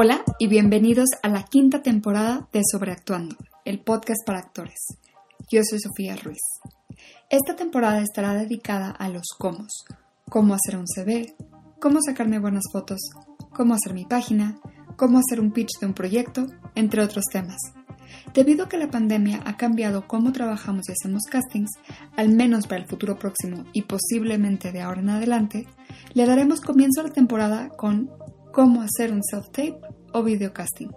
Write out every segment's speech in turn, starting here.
Hola y bienvenidos a la quinta temporada de Sobreactuando, el podcast para actores. Yo soy Sofía Ruiz. Esta temporada estará dedicada a los cómo. Cómo hacer un CV, cómo sacarme buenas fotos, cómo hacer mi página, cómo hacer un pitch de un proyecto, entre otros temas. Debido a que la pandemia ha cambiado cómo trabajamos y hacemos castings, al menos para el futuro próximo y posiblemente de ahora en adelante, le daremos comienzo a la temporada con cómo hacer un self-tape o videocasting.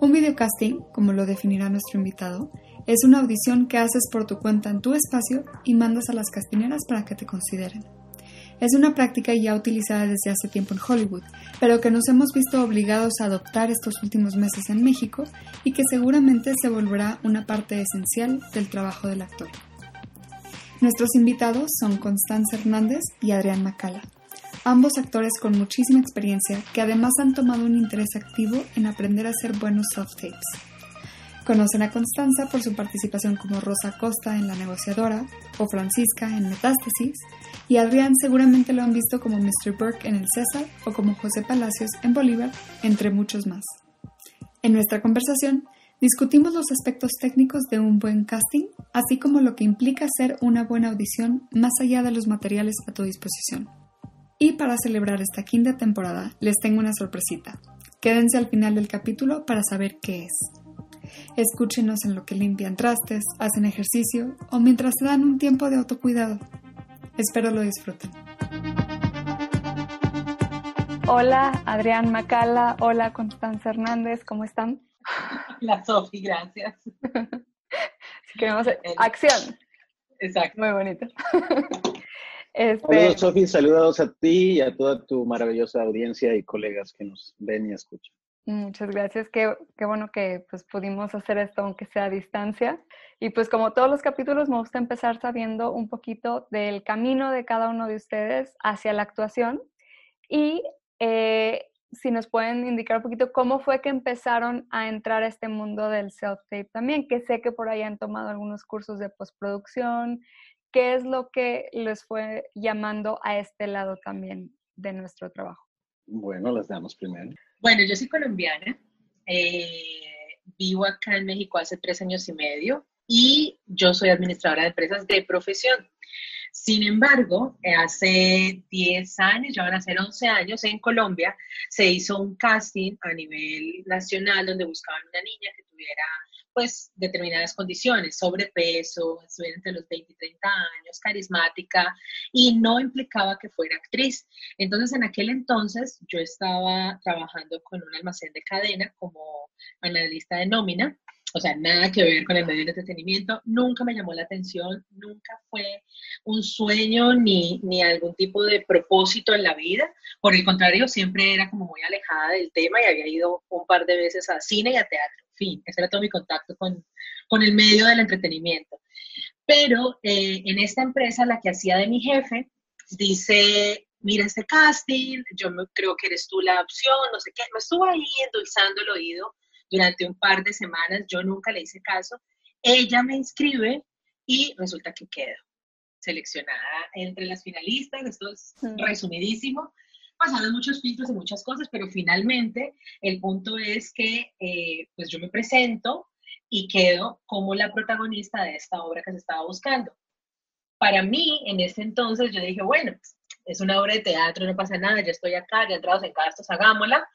Un videocasting, como lo definirá nuestro invitado, es una audición que haces por tu cuenta en tu espacio y mandas a las castineras para que te consideren. Es una práctica ya utilizada desde hace tiempo en Hollywood, pero que nos hemos visto obligados a adoptar estos últimos meses en México y que seguramente se volverá una parte esencial del trabajo del actor. Nuestros invitados son Constanza Hernández y Adrián Macala, ambos actores con muchísima experiencia que además han tomado un interés activo en aprender a hacer buenos self-tapes. Conocen a Constanza por su participación como Rosa Costa en La Negociadora o Francisca en Metástasis, y Adrián seguramente lo han visto como Mr. Burke en El César o como José Palacios en Bolívar, entre muchos más. En nuestra conversación discutimos los aspectos técnicos de un buen casting, así como lo que implica hacer una buena audición más allá de los materiales a tu disposición. Y para celebrar esta quinta temporada, les tengo una sorpresita. Quédense al final del capítulo para saber qué es. Escúchenos en lo que limpian trastes, hacen ejercicio o mientras se dan un tiempo de autocuidado. Espero lo disfruten. Hola, Adrián Macala. Hola, Constanza Hernández. ¿Cómo están? La Sofi, gracias. Queremos acción. Exacto. Muy bonito. Este... Saludos, Sofi, saludos a ti y a toda tu maravillosa audiencia y colegas que nos ven y escuchan. Muchas gracias, qué, qué, bueno que pues pudimos hacer esto aunque sea a distancia. Y pues como todos los capítulos me gusta empezar sabiendo un poquito del camino de cada uno de ustedes hacia la actuación y eh, si nos pueden indicar un poquito cómo fue que empezaron a entrar a este mundo del self-tape también, que sé que por ahí han tomado algunos cursos de postproducción, ¿qué es lo que les fue llamando a este lado también de nuestro trabajo? Bueno, las damos primero. Bueno, yo soy colombiana, eh, vivo acá en México hace tres años y medio y yo soy administradora de empresas de profesión. Sin embargo, hace 10 años, ya van a ser 11 años, en Colombia se hizo un casting a nivel nacional donde buscaban una niña que tuviera pues determinadas condiciones, sobrepeso, estuviera entre los 20 y 30 años, carismática y no implicaba que fuera actriz. Entonces, en aquel entonces yo estaba trabajando con un almacén de cadena como analista de nómina, o sea, nada que ver con el medio de entretenimiento, nunca me llamó la atención, nunca fue un sueño ni, ni algún tipo de propósito en la vida, por el contrario, siempre era como muy alejada del tema y había ido un par de veces a cine y a teatro. Fin, ese era todo mi contacto con, con el medio del entretenimiento. Pero eh, en esta empresa, la que hacía de mi jefe, dice, mira este casting, yo creo que eres tú la opción, no sé qué, me estuvo ahí endulzando el oído durante un par de semanas, yo nunca le hice caso, ella me inscribe y resulta que quedo seleccionada entre las finalistas, esto es resumidísimo, pasaron muchos filtros y muchas cosas, pero finalmente el punto es que eh, pues yo me presento y quedo como la protagonista de esta obra que se estaba buscando. Para mí, en ese entonces, yo dije, bueno, es una obra de teatro, no pasa nada, ya estoy acá, ya entrados en gastos, hagámosla.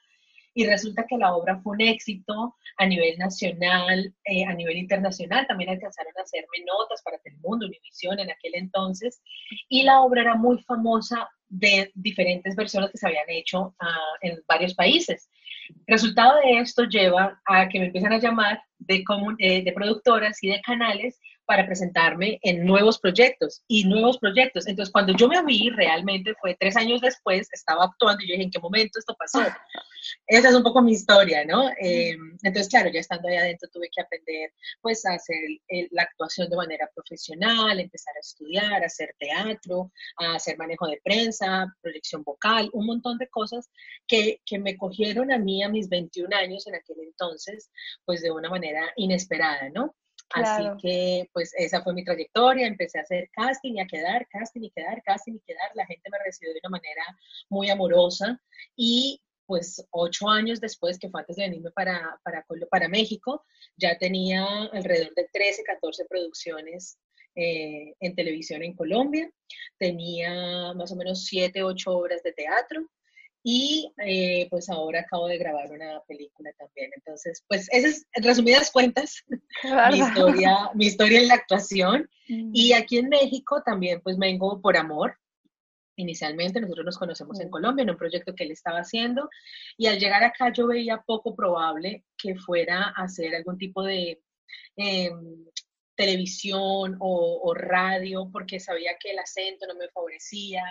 Y resulta que la obra fue un éxito a nivel nacional, eh, a nivel internacional. También alcanzaron a hacerme notas para Telemundo, Univisión en aquel entonces. Y la obra era muy famosa de diferentes versiones que se habían hecho ah, en varios países. resultado de esto lleva a que me empiezan a llamar de, eh, de productoras y de canales para presentarme en nuevos proyectos y nuevos proyectos. Entonces, cuando yo me vi, realmente fue tres años después, estaba actuando y yo dije, ¿en qué momento esto pasó? Esa es un poco mi historia, ¿no? Eh, entonces, claro, ya estando ahí adentro tuve que aprender, pues, a hacer la actuación de manera profesional, empezar a estudiar, a hacer teatro, a hacer manejo de prensa, proyección vocal, un montón de cosas que, que me cogieron a mí a mis 21 años en aquel entonces, pues, de una manera inesperada, ¿no? Así que, pues, esa fue mi trayectoria. Empecé a hacer casting y a quedar, casting y quedar, casting y quedar. La gente me recibió de una manera muy amorosa y pues ocho años después, que fue antes de venirme para, para, para México, ya tenía alrededor de 13, 14 producciones eh, en televisión en Colombia, tenía más o menos 7, 8 obras de teatro y eh, pues ahora acabo de grabar una película también. Entonces, pues esas en resumidas cuentas, mi historia, mi historia en la actuación. Mm. Y aquí en México también pues vengo por amor, inicialmente. Nosotros nos conocemos en Colombia en un proyecto que él estaba haciendo y al llegar acá yo veía poco probable que fuera a hacer algún tipo de em, televisión o, radio porque sabía que el acento no me favorecía.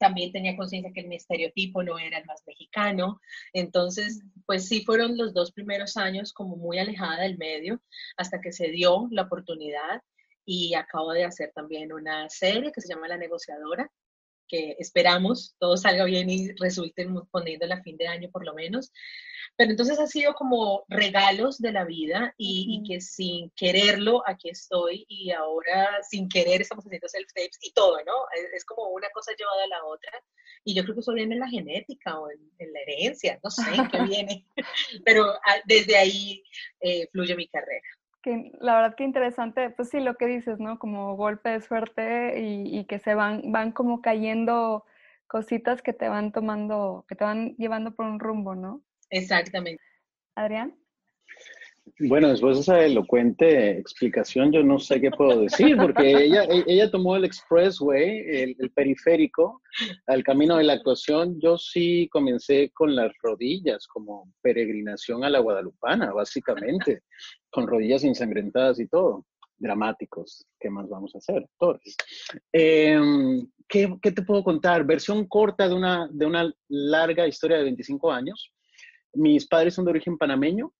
También tenía conciencia que mi estereotipo no era el más mexicano. Entonces, pues sí fueron los dos primeros años como muy alejada del medio hasta que se dio la oportunidad y acabo de hacer también una serie que se llama La negociadora, que esperamos todo salga bien y resulten poniendo a fin de año por lo menos. Pero entonces ha sido como regalos de la vida y, que sin quererlo aquí estoy y ahora sin querer estamos haciendo self-tapes y todo, ¿no? Es, como una cosa llevada a la otra y yo creo que eso viene en la genética o en, la herencia, no sé qué viene, pero ah, desde ahí eh, fluye mi carrera que la verdad que interesante, pues sí, lo que dices, ¿no? Como golpe de suerte y, que se van, van como cayendo cositas que te van tomando, que te van llevando por un rumbo, ¿no? Exactamente. Adrián. Bueno, después de esa elocuente explicación, yo no sé qué puedo decir, porque ella, e, ella tomó el expressway, el, periférico, al camino de la actuación. Yo sí comencé con las rodillas, como peregrinación a la Guadalupana, básicamente, con rodillas ensangrentadas y todo. Dramáticos, ¿qué más vamos a hacer, actores? Em, ¿qué, ¿qué, te puedo contar? Versión corta de una, de una larga historia de 25 años. Mis padres son de origen panameño,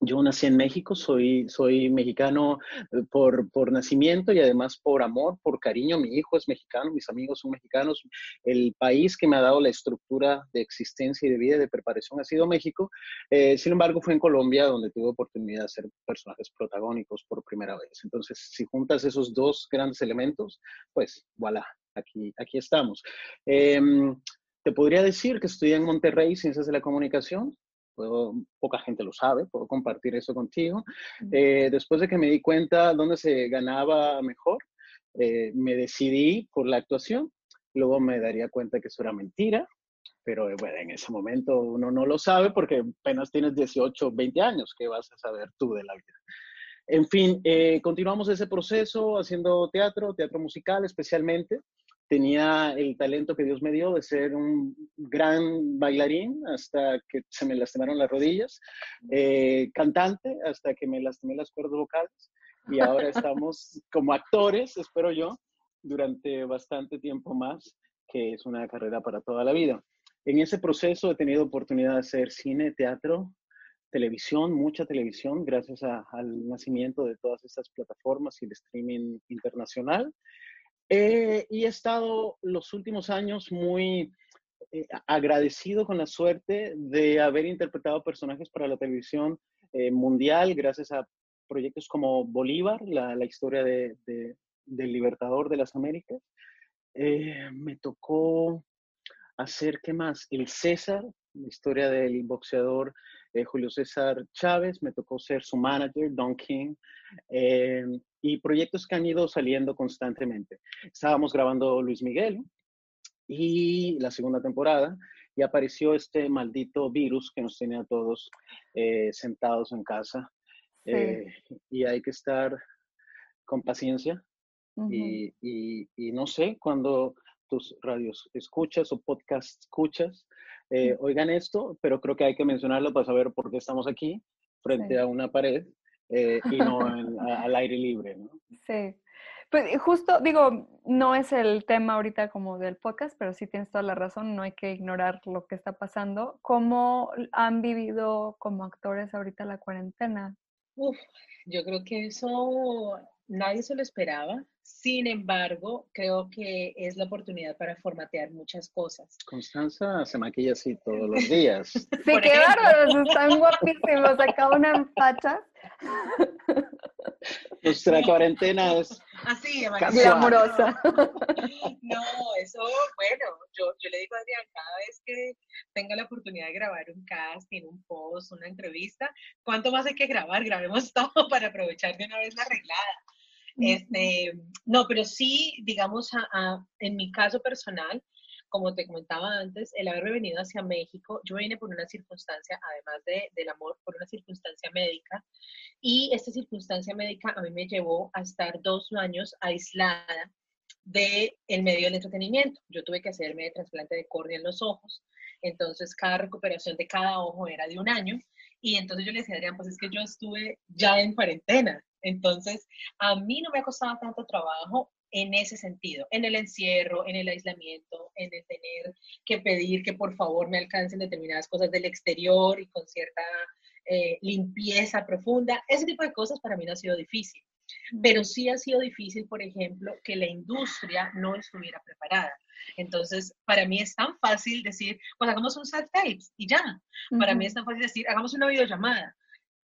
yo nací en México, soy, soy mexicano eh, por, por, nacimiento y además por amor, por cariño. Mi hijo es mexicano, mis amigos son mexicanos. El país que me ha dado la estructura de existencia y de vida y de preparación ha sido México. Eh, sin embargo, fue en Colombia donde tuve oportunidad de ser personajes protagónicos por primera vez. Entonces, si juntas esos dos grandes elementos, pues voilà, aquí, aquí estamos. Em, te podría decir que estudié en Monterrey Ciencias de la Comunicación, poca gente lo sabe, puedo compartir eso contigo. Eh, después de que me di cuenta dónde se ganaba mejor, eh, me decidí por la actuación. Luego me daría cuenta que eso era mentira, pero eh, bueno, en ese momento uno no lo sabe porque apenas tienes 18, 20 años, ¿qué vas a saber tú de la vida? En fin, continuamos ese proceso haciendo teatro, teatro musical especialmente tenía el talento que Dios me dio de ser un gran bailarín hasta que se me lastimaron las rodillas, eh, cantante hasta que me lastimé las cuerdas vocales y ahora estamos como actores, espero yo, durante bastante tiempo más, que es una carrera para toda la vida. En ese proceso he tenido oportunidad de hacer cine, teatro, televisión, mucha televisión, gracias al nacimiento de todas estas plataformas y el streaming internacional. Eh, y he estado los últimos años muy eh, agradecido con la suerte de haber interpretado personajes para la televisión eh, mundial gracias a proyectos como Bolívar, la, historia de, del libertador de las Américas. me tocó hacer, ¿qué más? El César, la historia del boxeador Julio César Chávez, me tocó ser su manager, Don King y proyectos que han ido saliendo constantemente. Estábamos grabando Luis Miguel y la segunda temporada y apareció este maldito virus que nos tiene a todos eh, sentados en casa eh, y hay que estar con paciencia y, y, no sé, cuando tus radios escuchas o podcast escuchas, eh, oigan esto, pero creo que hay que mencionarlo para saber por qué estamos aquí frente a una pared eh, y no al aire libre. ¿no? Sí. Pues justo, digo, no es el tema ahorita como del podcast, pero sí tienes toda la razón, no hay que ignorar lo que está pasando. ¿Cómo han vivido como actores ahorita la cuarentena? Uf, yo creo que eso nadie se lo esperaba. Sin embargo, creo que es la oportunidad para formatear muchas cosas. Constanza se maquilla así todos los días. sí, qué bárbaros, están guapísimos. Acá una empacha. Nuestra cuarentena es así, amorosa. No, eso, bueno, yo, yo le digo a Adrián, cada vez que tenga la oportunidad de grabar un casting, un post, una entrevista, ¿cuánto más hay que grabar? Grabemos todo para aprovechar de una vez la arreglada. Este, no, pero sí, digamos, en mi caso personal, como te comentaba antes, el haberme venido hacia México, yo vine por una circunstancia, además de, del amor, por una circunstancia médica, y esta circunstancia médica a mí me llevó a estar dos años aislada del el medio del entretenimiento. Yo tuve que hacerme trasplante de córnea en los ojos, entonces cada recuperación de cada ojo era de un año, y entonces yo le decía Adrián, pues es que yo estuve ya en cuarentena, entonces a mí no me ha costado tanto trabajo en ese sentido, en el encierro, en el aislamiento, en el tener que pedir que por favor me alcancen determinadas cosas del exterior y con cierta eh, limpieza profunda. Ese tipo de cosas para mí no ha sido difícil, pero sí ha sido difícil, por ejemplo, que la industria no estuviera preparada. Entonces, para mí es tan fácil decir, pues hagamos un self-tape y ya. Para mí es tan fácil decir, hagamos una videollamada.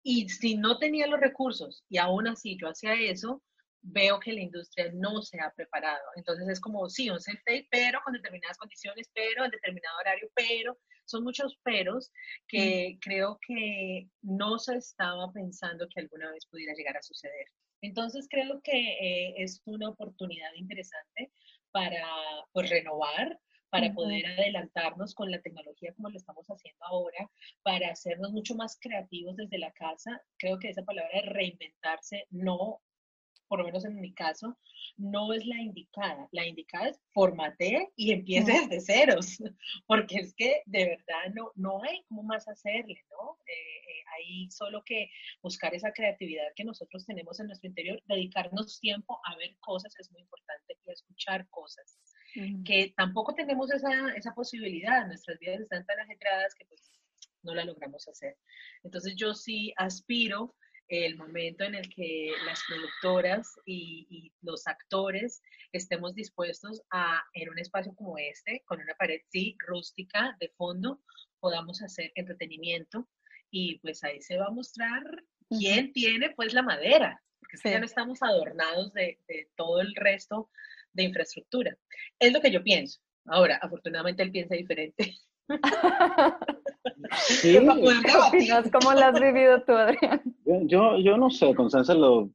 Y si no tenía los recursos y aún así yo hacía eso, veo que la industria no se ha preparado. Entonces es como, sí, un self pero con determinadas condiciones, pero en determinado horario, pero son muchos peros que creo que no se estaba pensando que alguna vez pudiera llegar a suceder. Entonces creo que eh, es una oportunidad interesante para pues, renovar, para poder adelantarnos con la tecnología como lo estamos haciendo ahora, para hacernos mucho más creativos desde la casa. Creo que esa palabra de reinventarse no por lo menos en mi caso, no es la indicada. La indicada es formate y empiece desde ceros, porque es que de verdad no, no hay cómo más hacerle, ¿no? Eh, eh, hay solo que buscar esa creatividad que nosotros tenemos en nuestro interior, dedicarnos tiempo a ver cosas es muy importante y a escuchar cosas. Que tampoco tenemos esa, esa posibilidad, nuestras vidas están tan ajetradas que pues no la logramos hacer. Entonces yo sí aspiro el momento en el que las productoras y, los actores estemos dispuestos a, en un espacio como este, con una pared, sí, rústica, de fondo, podamos hacer entretenimiento y pues ahí se va a mostrar quién tiene pues la madera, porque ya no estamos adornados de, de todo el resto de infraestructura. Es lo que yo pienso. Ahora, afortunadamente él piensa diferente. Sí. ¿Cómo lo has vivido tú, Adrián? Yo, yo no sé, Constanza lo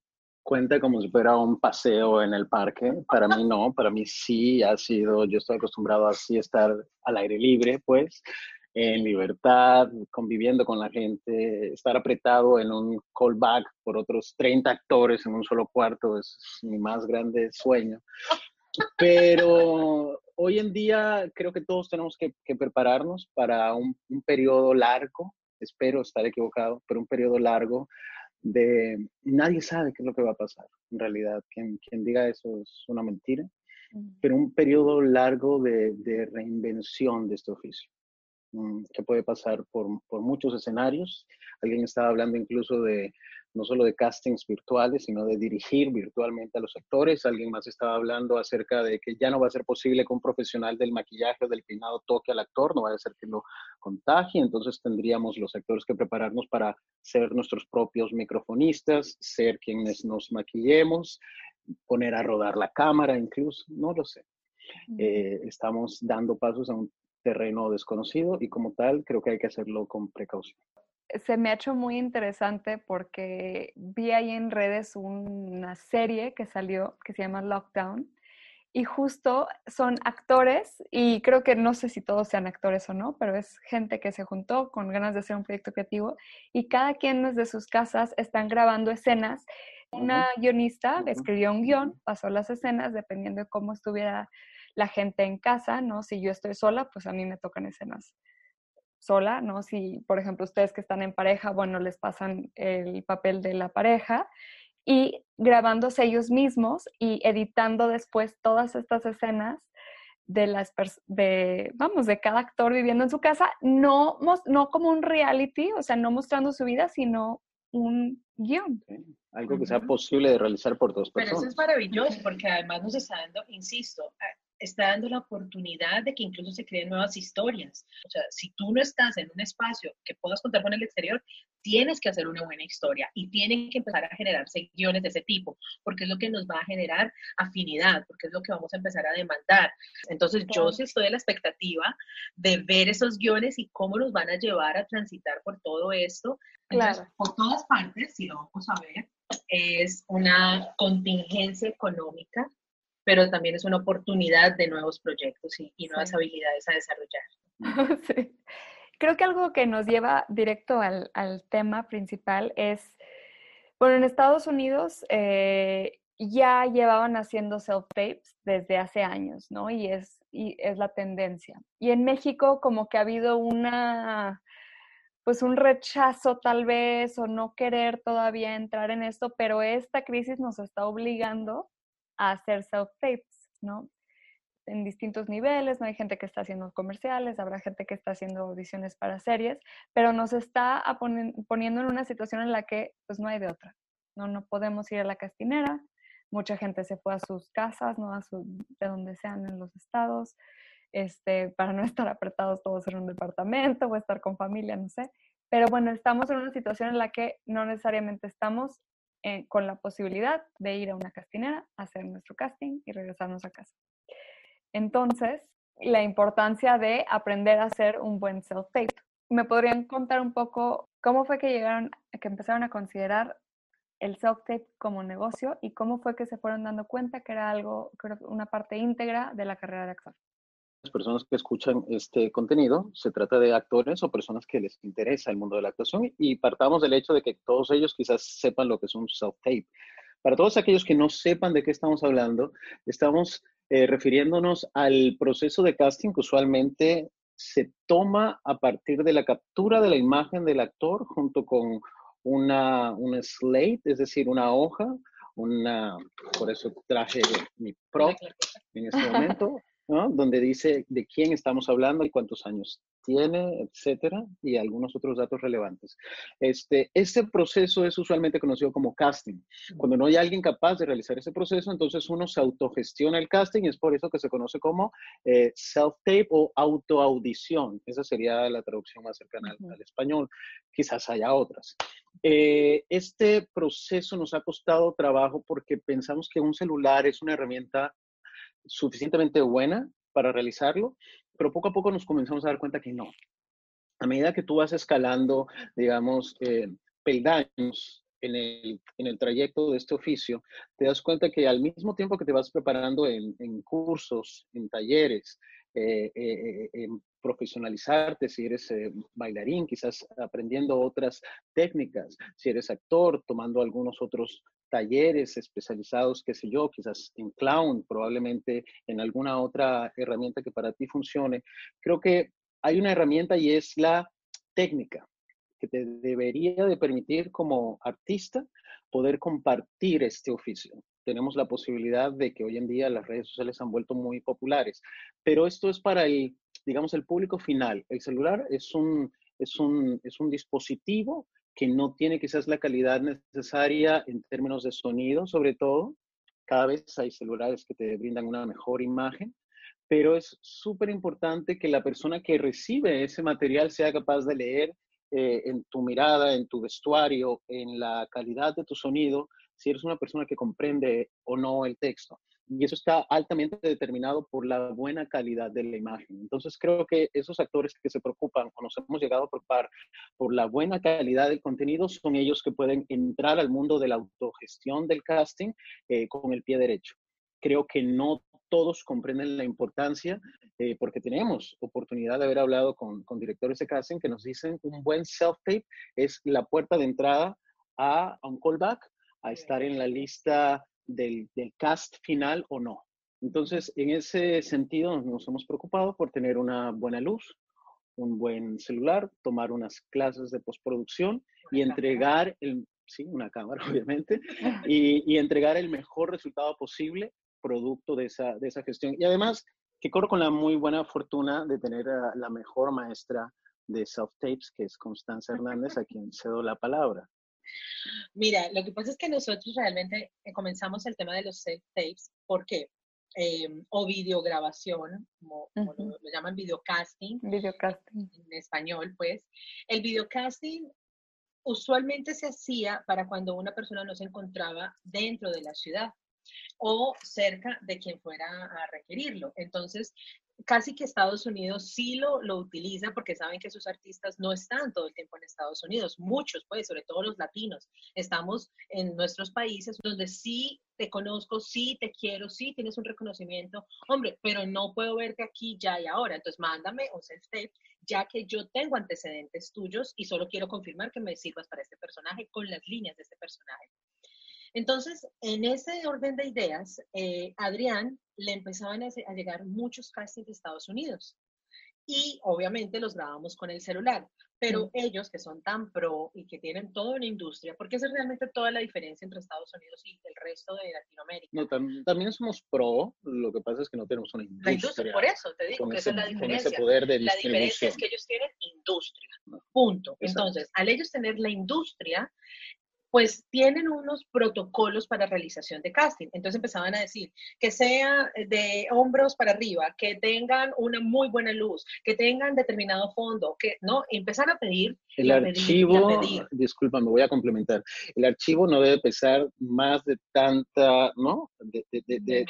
cuenta como si fuera un paseo en el parque. Para mí no, para mí sí ha sido, yo estoy acostumbrado a así estar al aire libre, pues, en libertad, conviviendo con la gente, estar apretado en un callback por otros 30 actores en un solo cuarto es mi más grande sueño. Pero hoy en día creo que todos tenemos que, prepararnos para un, periodo largo, espero estar equivocado, pero un periodo largo de nadie sabe qué es lo que va a pasar. En realidad, quien, quien diga eso es una mentira, pero un periodo largo de, de reinvención de este oficio que puede pasar por, por, muchos escenarios. Alguien estaba hablando incluso de no solo de castings virtuales, sino de dirigir virtualmente a los actores. Alguien más estaba hablando acerca de que ya no va a ser posible que un profesional del maquillaje o del peinado toque al actor, no va a ser que lo contagie, entonces tendríamos los actores que prepararnos para ser nuestros propios microfonistas, ser quienes nos maquillemos, poner a rodar la cámara incluso, no lo sé. Eh, estamos dando pasos a un terreno desconocido y como tal creo que hay que hacerlo con precaución. Se me ha hecho muy interesante porque vi ahí en redes una serie que salió que se llama Lockdown y justo son actores y creo que no sé si todos sean actores o no, pero es gente que se juntó con ganas de hacer un proyecto creativo y cada quien desde sus casas están grabando escenas. Una guionista escribió un guion, pasó las escenas dependiendo de cómo estuviera la gente en casa, ¿no? Si yo estoy sola, pues a mí me tocan escenas sola, ¿no? Si, por ejemplo, ustedes que están en pareja, bueno, les pasan el papel de la pareja y grabándose ellos mismos y editando después todas estas escenas de las de vamos de cada actor viviendo en su casa no no como un reality o sea no mostrando su vida sino un guion algo que sea posible de realizar por dos personas pero eso es maravilloso porque además nos está dando insisto está dando la oportunidad de que incluso se creen nuevas historias. O sea, si tú no estás en un espacio que puedas contar con el exterior, tienes que hacer una buena historia y tienen que empezar a generarse guiones de ese tipo, porque es lo que nos va a generar afinidad, porque es lo que vamos a empezar a demandar. Entonces, yo sí estoy a la expectativa de ver esos guiones y cómo nos van a llevar a transitar por todo esto. claro. por todas partes, si lo vamos a ver, es una contingencia económica pero también es una oportunidad de nuevos proyectos y, nuevas habilidades a desarrollar. Sí. Creo que algo que nos lleva directo al, tema principal es, bueno, en Estados Unidos eh, ya llevaban haciendo self-tapes desde hace años, ¿no? Y es, y es la tendencia. Y en México como que ha habido una, pues un rechazo tal vez o no querer todavía entrar en esto, pero esta crisis nos está obligando a hacer self-tapes, ¿no? En distintos niveles, no hay gente que está haciendo comerciales, habrá gente que está haciendo audiciones para series, pero nos está poniendo en una situación en la que pues no hay de otra, ¿no? No podemos ir a la castinera, mucha gente se fue a sus casas, ¿no? A su, de donde sean en los estados, este, para no estar apretados todos en un departamento o estar con familia, no sé. Pero bueno, estamos en una situación en la que no necesariamente estamos eh, con la posibilidad de ir a una castinera, hacer nuestro casting y regresarnos a casa. Entonces, la importancia de aprender a hacer un buen self-tape. ¿Me podrían contar un poco cómo fue que llegaron, que empezaron a considerar el self-tape como negocio y cómo fue que se fueron dando cuenta que era algo, creo, una parte íntegra de la carrera de actor? Personas que escuchan este contenido, se trata de actores o personas que les interesa el mundo de la actuación y partamos del hecho de que todos ellos quizás sepan lo que es un self-tape. Para todos aquellos que no sepan de qué estamos hablando, estamos eh, refiriéndonos al proceso de casting que usualmente se toma a partir de la captura de la imagen del actor junto con una, una slate, es decir, una hoja, una, por eso traje mi prop en este momento, donde dice de quién estamos hablando y cuántos años tiene, etcétera, y algunos otros datos relevantes. Este, proceso es usualmente conocido como casting. Cuando no hay alguien capaz de realizar ese proceso, entonces uno se autogestiona el casting y es por eso que se conoce como eh, self-tape o autoaudición. Esa sería la traducción más cercana al, español. Quizás haya otras. Eh, este proceso nos ha costado trabajo porque pensamos que un celular es una herramienta suficientemente buena para realizarlo, pero poco a poco nos comenzamos a dar cuenta que no. A medida que tú vas escalando, digamos, eh, peldaños en el, en el, trayecto de este oficio, te das cuenta que al mismo tiempo que te vas preparando en, en cursos, en talleres, eh, eh, en profesionalizarte, si eres bailarín, quizás aprendiendo otras técnicas, si eres actor, tomando algunos otros talleres especializados, qué sé yo, quizás en clown, probablemente en alguna otra herramienta que para ti funcione. Creo que hay una herramienta y es la técnica que te debería de permitir como artista poder compartir este oficio. Tenemos la posibilidad de que hoy en día las redes sociales han vuelto muy populares, pero esto es para el, digamos, el público final. El celular es un, es un, es un dispositivo que no tiene quizás la calidad necesaria en términos de sonido, sobre todo. Cada vez hay celulares que te brindan una mejor imagen, pero es súper importante que la persona que recibe ese material sea capaz de leer eh, en tu mirada, en tu vestuario, en la calidad de tu sonido, si eres una persona que comprende o no el texto y eso está altamente determinado por la buena calidad de la imagen. Entonces creo que esos actores que se preocupan o nos hemos llegado a preocupar por la buena calidad del contenido son ellos que pueden entrar al mundo de la autogestión del casting eh, con el pie derecho. Creo que no todos comprenden la importancia eh, porque tenemos oportunidad de haber hablado con, con directores de casting que nos dicen un buen self-tape es la puerta de entrada a, a un callback, a estar en la lista del, cast final o no. Entonces, en ese sentido, nos hemos preocupado por tener una buena luz, un buen celular, tomar unas clases de postproducción y entregar el, sí, una cámara, obviamente, y, entregar el mejor resultado posible producto de esa, de esa gestión. Y además, que corro con la muy buena fortuna de tener a la mejor maestra de self-tapes, que es Constanza Hernández, a quien cedo la palabra. Mira, lo que pasa es que nosotros realmente eh, comenzamos el tema de los self-tapes. ¿Por qué? em, o videograbación, como, como lo, lo, llaman videocasting. Videocasting. En español, pues. El videocasting usualmente se hacía para cuando una persona no se encontraba dentro de la ciudad o cerca de quien fuera a requerirlo. Entonces, casi que Estados Unidos sí lo, lo utiliza porque saben que sus artistas no están todo el tiempo en Estados Unidos. Muchos, pues, sobre todo los latinos, estamos en nuestros países donde sí te conozco, sí te quiero, sí tienes un reconocimiento, hombre, pero no puedo verte aquí ya y ahora. Entonces, mándame un self-tape, ya que yo tengo antecedentes tuyos y solo quiero confirmar que me sirvas para este personaje con las líneas de este personaje. Entonces, en ese orden de ideas, eh, Adrián le empezaban a, a, llegar muchos castings de Estados Unidos. Y obviamente los grabamos con el celular. Pero mm. ellos que son tan pro y que tienen toda una industria, porque esa es realmente toda la diferencia entre Estados Unidos y el resto de Latinoamérica. No, tam también somos pro, lo que pasa es que no tenemos una industria. La industria, por eso te digo que esa es la diferencia. Con ese poder de la diferencia es que ellos tienen industria, punto. Exacto. Entonces, al ellos tener la industria, pues tienen unos protocolos para realización de casting. Entonces empezaban a decir que sea de hombros para arriba, que tengan una muy buena luz, que tengan determinado fondo, que no, empezar a pedir. El a archivo, pedir, a pedir. disculpa, me voy a complementar. El archivo no debe pesar más de tanta, ¿no? De, de, de, de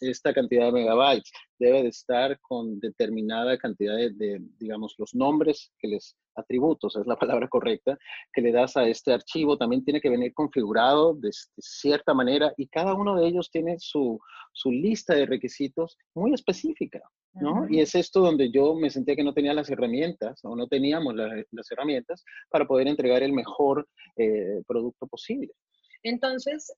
esta cantidad de megabytes. Debe de estar con determinada cantidad de, digamos, los nombres que les atributos, es la palabra correcta, que le das a este archivo, también tiene que venir configurado de, de cierta manera y cada uno de ellos tiene su, su lista de requisitos muy específica, ¿no? Y es esto donde yo me sentía que no tenía las herramientas o no teníamos la, las herramientas para poder entregar el mejor eh, producto posible. Entonces,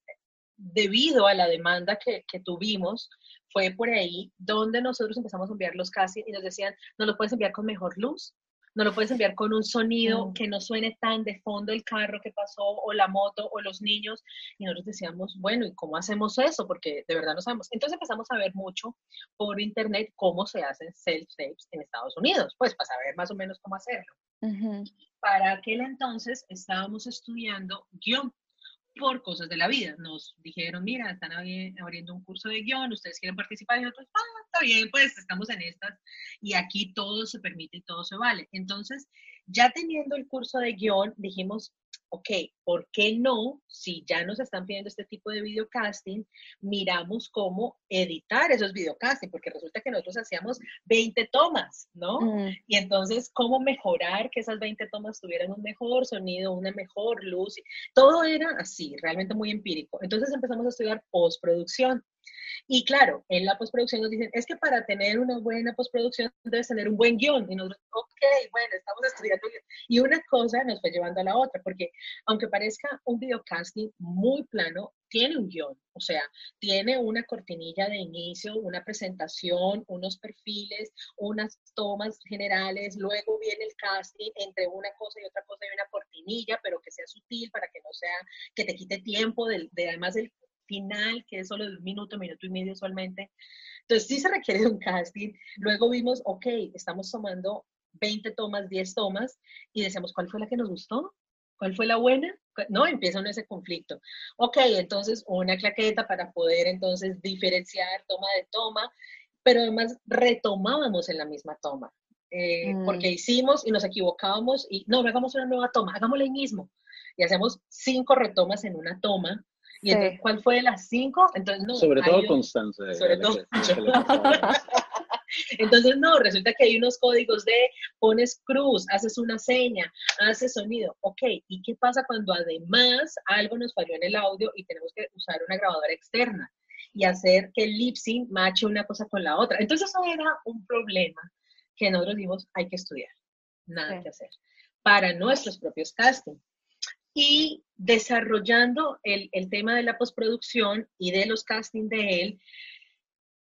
debido a la demanda que, que, tuvimos, fue por ahí donde nosotros empezamos a enviar los casi y nos decían, ¿no lo puedes enviar con mejor luz? No lo puedes enviar con un sonido mm. que no suene tan de fondo el carro que pasó o la moto o los niños. Y nosotros decíamos, bueno, ¿y cómo hacemos eso? Porque de verdad no sabemos. Entonces empezamos a ver mucho por internet cómo se hacen self-tapes en Estados Unidos, pues para saber más o menos cómo hacerlo. Uh -huh. Para aquel entonces estábamos estudiando guion por cosas de la vida. Nos dijeron, mira, están abriendo un curso de guion, ustedes quieren participar y nosotros, ah, está bien, pues estamos en estas y aquí todo se permite y todo se vale. Entonces, ya teniendo el curso de guion, dijimos, ok, ¿por qué no, si ya nos están pidiendo este tipo de videocasting, miramos cómo editar esos videocasting? Porque resulta que nosotros hacíamos 20 tomas, ¿no? Mm. Y entonces, ¿cómo mejorar que esas 20 tomas tuvieran un mejor sonido, una mejor luz? Todo era así, realmente muy empírico. Entonces empezamos a estudiar postproducción. Y claro, en la postproducción nos dicen, es que para tener una buena postproducción debes tener un buen guion. Y nosotros, ok, bueno, estamos estudiando. Y una cosa nos fue llevando a la otra, porque aunque parezca un videocasting muy plano, tiene un guion, o sea, tiene una cortinilla de inicio, una presentación, unos perfiles, unas tomas generales, luego viene el casting entre una cosa y otra cosa y una cortinilla, pero que sea sutil para que no sea, que te quite tiempo, de, de además del final, que es solo de un minuto, minuto y medio usualmente. Entonces sí se requiere de un casting. Luego vimos, ok, estamos tomando 20 tomas, 10 tomas, y decíamos, ¿cuál fue la que nos gustó? ¿Cuál fue la buena? No, empieza uno ese conflicto. Ok, entonces una claqueta para poder entonces diferenciar toma de toma, pero además retomábamos en la misma toma. Eh, mm. Porque hicimos y nos equivocábamos y no, no hagamos una nueva toma, hagámosla ahí mismo. Y hacemos cinco retomas en una toma y sí. entonces, ¿cuál fue de las cinco? Entonces, no, sobre todo Constanza. Sobre todo. entonces, no, resulta que hay unos códigos de pones cruz, haces una seña, haces sonido. Ok, ¿y qué pasa cuando además algo nos falló en el audio y tenemos que usar una grabadora externa y hacer que el lip sync mache una cosa con la otra? Entonces, eso era un problema que nosotros dimos, hay que estudiar, nada sí. que hacer, para nuestros propios castings y desarrollando el, el, tema de la postproducción y de los castings de él,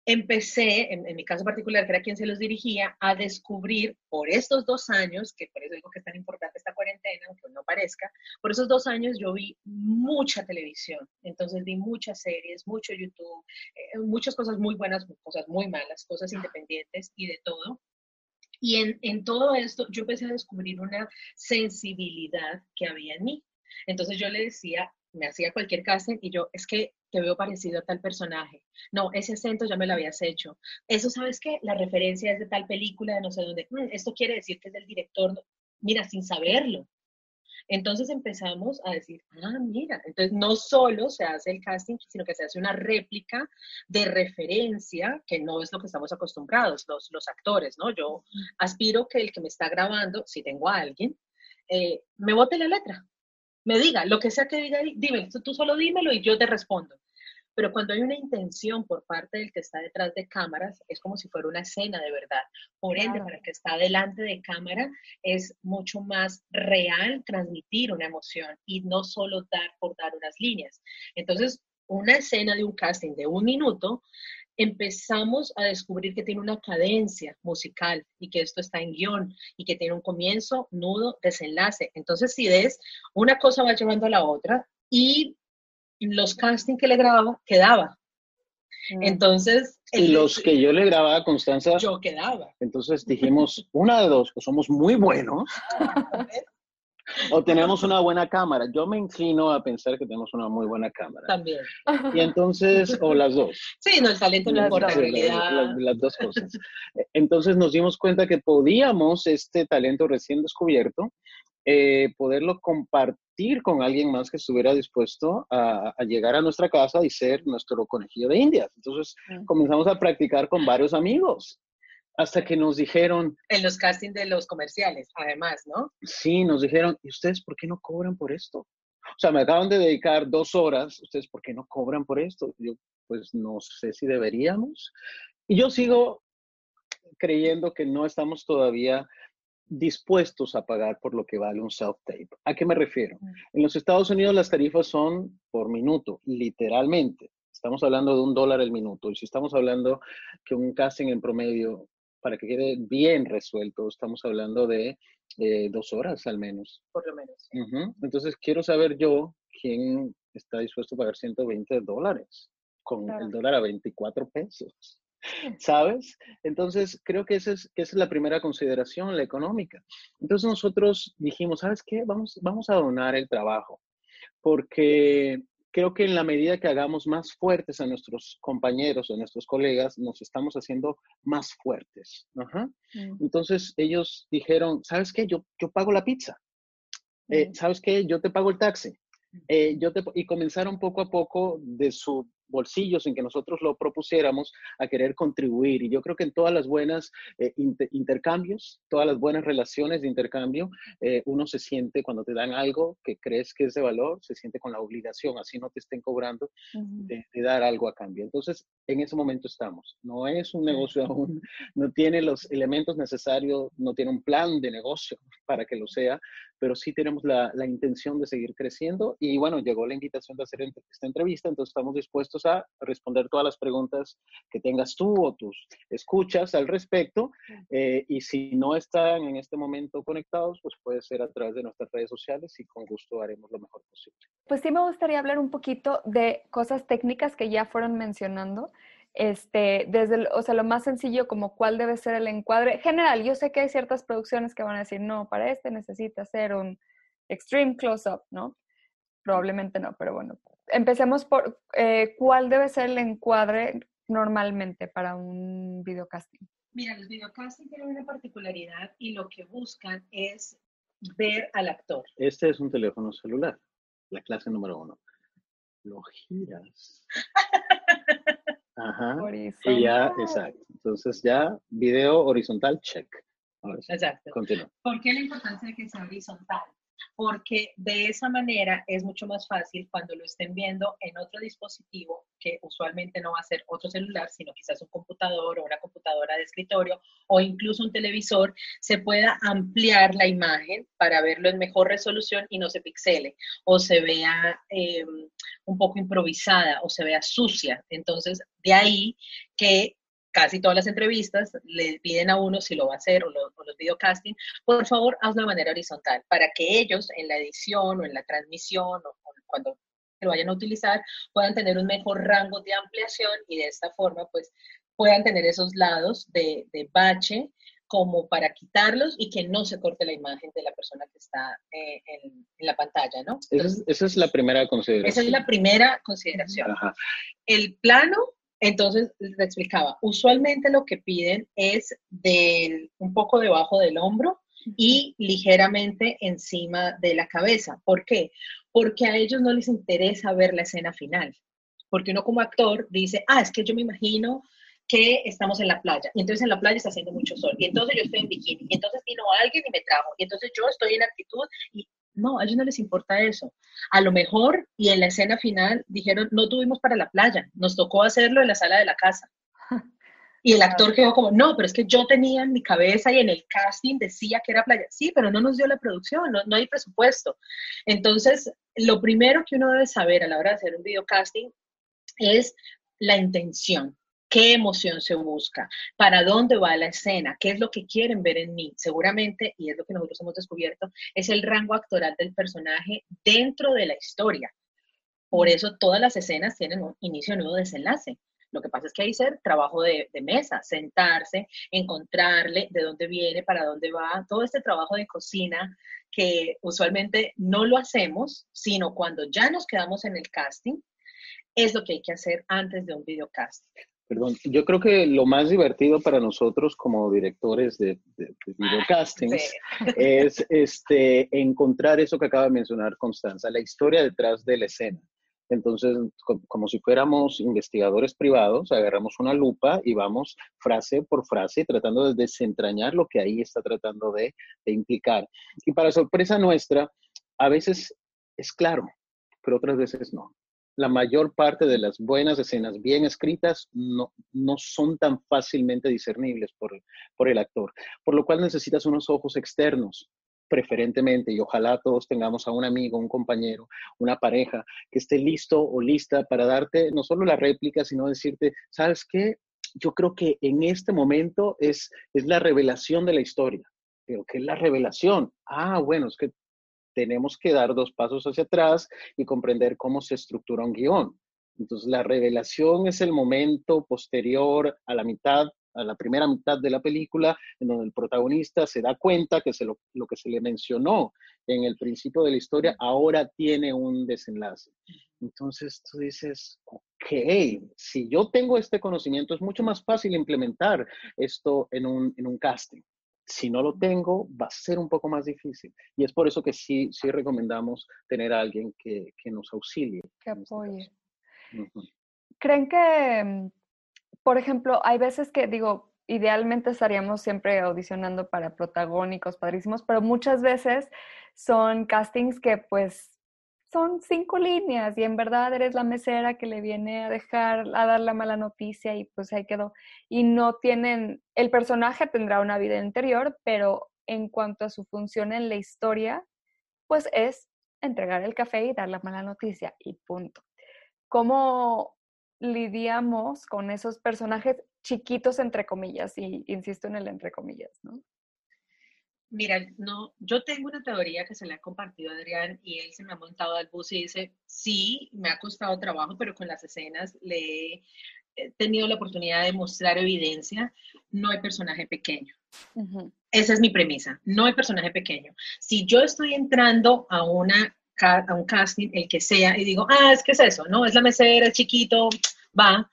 empecé, en, en, mi caso particular, que era quien se los dirigía, a descubrir por estos dos años, que por eso digo que es tan importante esta cuarentena, aunque no parezca, por esos dos años yo vi mucha televisión, entonces vi muchas series, mucho YouTube, eh, muchas cosas muy buenas, cosas muy malas, cosas independientes y de todo. Y en, en todo esto yo empecé a descubrir una sensibilidad que había en mí. Entonces yo le decía, me hacía cualquier casting y yo, es que te veo parecido a tal personaje. No, ese acento ya me lo habías hecho. Eso, ¿sabes qué? La referencia es de tal película, de no sé dónde. Mm, esto quiere decir que es del director. Mira, sin saberlo. Entonces empezamos a decir, ah, mira, entonces no solo se hace el casting, sino que se hace una réplica de referencia, que no es lo que estamos acostumbrados los, los actores, ¿no? Yo aspiro que el que me está grabando, si tengo a alguien, eh, me bote la letra, me diga, lo que sea que diga, dime, tú solo dímelo y yo te respondo. Pero cuando hay una intención por parte del que está detrás de cámaras, es como si fuera una escena de verdad. Por ende, para el que está delante de cámara, es mucho más real transmitir una emoción y no solo dar por dar unas líneas. Entonces, una escena de un casting de un minuto, empezamos a descubrir que tiene una cadencia musical y que esto está en guion y que tiene un comienzo, nudo, desenlace. Entonces, si ves, una cosa va llevando a la otra y los castings que le grababa, quedaba. Mm. Entonces... Y los que yo le grababa a Constanza... Yo quedaba. Entonces dijimos, una de dos, que somos muy buenos, o tenemos una buena cámara. Yo me inclino a pensar que tenemos una muy buena cámara. También. Y entonces, o las dos. Sí, no, el talento no importa, las, las, dos cosas. Entonces nos dimos cuenta que podíamos, este talento recién descubierto, eh, poderlo compartir con alguien más que estuviera dispuesto a, llegar a nuestra casa y ser nuestro conejillo de indias. Entonces mm. comenzamos a practicar con varios amigos hasta que nos dijeron... En los castings de los comerciales, además, ¿no? Sí, nos dijeron, ¿y ustedes por qué no cobran por esto? O sea, me acaban de dedicar dos horas, ¿ustedes por qué no cobran por esto? Yo, pues no sé si deberíamos. Y yo sigo creyendo que no estamos todavía dispuestos a pagar por lo que vale un self-tape. ¿A qué me refiero? En los Estados Unidos las tarifas son por minuto, literalmente. Estamos hablando de un dólar el minuto. Y si estamos hablando que un casting en promedio, para que quede bien resuelto, estamos hablando de dos horas al menos. Por lo menos. Entonces, quiero saber yo quién está dispuesto a pagar 120 dólares con el dólar a 24 pesos. ¿sabes? Entonces, creo que esa, es, que es la primera consideración, la económica. Entonces nosotros dijimos, ¿sabes qué? Vamos, vamos a donar el trabajo, porque creo que en la medida que hagamos más fuertes a nuestros compañeros, a nuestros colegas, nos estamos haciendo más fuertes. Mm. Entonces ellos dijeron, ¿sabes qué? Yo, yo pago la pizza. Eh, mm. ¿Sabes qué? Yo te pago el taxi. Eh, yo te, y comenzaron poco a poco de su bolsillos en que nosotros lo propusiéramos a querer contribuir. Y yo creo que en todas las buenas eh, intercambios, todas las buenas relaciones de intercambio, eh, uno se siente cuando te dan algo que crees que es de valor, se siente con la obligación, así no te estén cobrando, de, dar algo a cambio. Entonces, en ese momento estamos. No es un negocio aún, no tiene los elementos necesarios, no tiene un plan de negocio para que lo sea, pero sí tenemos la, la intención de seguir creciendo. Y bueno, llegó la invitación de hacer esta entrevista, entonces estamos dispuestos a responder todas las preguntas que tengas tú o tus escuchas al respecto. Eh, y si no están en este momento conectados, pues puede ser a través de nuestras redes sociales y con gusto haremos lo mejor posible. Pues sí me gustaría hablar un poquito de cosas técnicas que ya fueron mencionando. Este, desde, o sea, lo más sencillo como cuál debe ser el encuadre general. Yo sé que hay ciertas producciones que van a decir, no, para este necesita hacer un extreme close-up, ¿no? Probablemente no, pero bueno, empecemos por eh, cuál debe ser el encuadre normalmente para un videocasting. Mira, los videocasting tienen una particularidad y lo que buscan es ver al actor. Este es un teléfono celular, la clase número uno. Lo giras. Ajá. Y ya, exacto. Entonces ya, video horizontal, check. Exacto. Continúa. ¿Por qué la importancia de que sea horizontal? Porque de esa manera es mucho más fácil cuando lo estén viendo en otro dispositivo, que usualmente no va a ser otro celular, sino quizás un computador o una computadora de escritorio o incluso un televisor, se pueda ampliar la imagen para verlo en mejor resolución y no se pixele o se vea em, un poco improvisada o se vea sucia. Entonces, de ahí que casi todas las entrevistas le piden a uno si lo va a hacer o, los videocasting, por favor, hazlo de manera horizontal para que ellos en la edición o en la transmisión o, cuando lo vayan a utilizar puedan tener un mejor rango de ampliación y de esta forma pues puedan tener esos lados de, bache como para quitarlos y que no se corte la imagen de la persona que está eh, en, la pantalla, ¿no? esa, es, la primera consideración. Esa es la primera consideración. El plano, entonces, le explicaba, usualmente lo que piden es del, un poco debajo del hombro y ligeramente encima de la cabeza. ¿Por qué? Porque a ellos no les interesa ver la escena final. Porque uno como actor dice, ah, es que yo me imagino que estamos en la playa, y entonces en la playa está haciendo mucho sol, y entonces yo estoy en bikini, y entonces vino alguien y me trajo, y entonces yo estoy en actitud, y no, a ellos no les importa eso. A lo mejor, y en la escena final, dijeron, no tuvimos para la playa, nos tocó hacerlo en la sala de la casa. Y el actor quedó como, no, pero es que yo tenía en mi cabeza y en el casting decía que era playa. Sí, pero no nos dio la producción, no, no hay presupuesto. Entonces, lo primero que uno debe saber a la hora de hacer un video casting es la intención qué emoción se busca, para dónde va la escena, qué es lo que quieren ver en mí. Seguramente, y es lo que nosotros hemos descubierto, es el rango actoral del personaje dentro de la historia. Por eso todas las escenas tienen un inicio, nuevo desenlace. Lo que pasa es que hay ser trabajo de, de, mesa, sentarse, encontrarle de dónde viene, para dónde va, todo este trabajo de cocina que usualmente no lo hacemos, sino cuando ya nos quedamos en el casting, es lo que hay que hacer antes de un videocasting. Perdón, yo creo que lo más divertido para nosotros como directores de, de, videocastings es este, encontrar eso que acaba de mencionar Constanza, la historia detrás de la escena. Entonces, como si fuéramos investigadores privados, agarramos una lupa y vamos frase por frase tratando de desentrañar lo que ahí está tratando de, de implicar. Y para sorpresa nuestra, a veces es claro, pero otras veces no la mayor parte de las buenas escenas bien escritas no, no son tan fácilmente discernibles por, por el actor, por lo cual necesitas unos ojos externos preferentemente y ojalá todos tengamos a un amigo, un compañero, una pareja que esté listo o lista para darte no solo la réplica, sino decirte, ¿sabes qué? Yo creo que en este momento es, es la revelación de la historia. Pero ¿qué es la revelación? Ah, bueno, es que tenemos que dar dos pasos hacia atrás y comprender cómo se estructura un guion. Entonces, la revelación es el momento posterior a la mitad, a la primera mitad de la película, en donde el protagonista se da cuenta que se lo, lo que se le mencionó en el principio de la historia ahora tiene un desenlace. Entonces, tú dices, ok, si yo tengo este conocimiento, es mucho más fácil implementar esto en un, en un casting si no lo tengo, va a ser un poco más difícil. Y es por eso que sí, sí recomendamos tener a alguien que, que nos auxilie. Que este apoye. ¿Creen que, por ejemplo, hay veces que digo, idealmente estaríamos siempre audicionando para protagónicos padrísimos, pero muchas veces son castings que pues son cinco líneas y en verdad eres la mesera que le viene a dejar, a dar la mala noticia y pues ahí quedó. Y no tienen, el personaje tendrá una vida interior, pero en cuanto a su función en la historia, pues es entregar el café y dar la mala noticia y punto. ¿Cómo lidiamos con esos personajes chiquitos entre comillas? Y insisto en el entre comillas, ¿no? Mira, no, yo tengo una teoría que se le ha compartido a Adrián y él se me ha montado al bus y dice, sí, me ha costado trabajo, pero con las escenas le he tenido la oportunidad de mostrar evidencia, no hay personaje pequeño. Esa es mi premisa, no hay personaje pequeño. Si yo estoy entrando a, una, a un casting, el que sea, y digo, ah, es que es eso, ¿no? Es la mesera, es chiquito, va,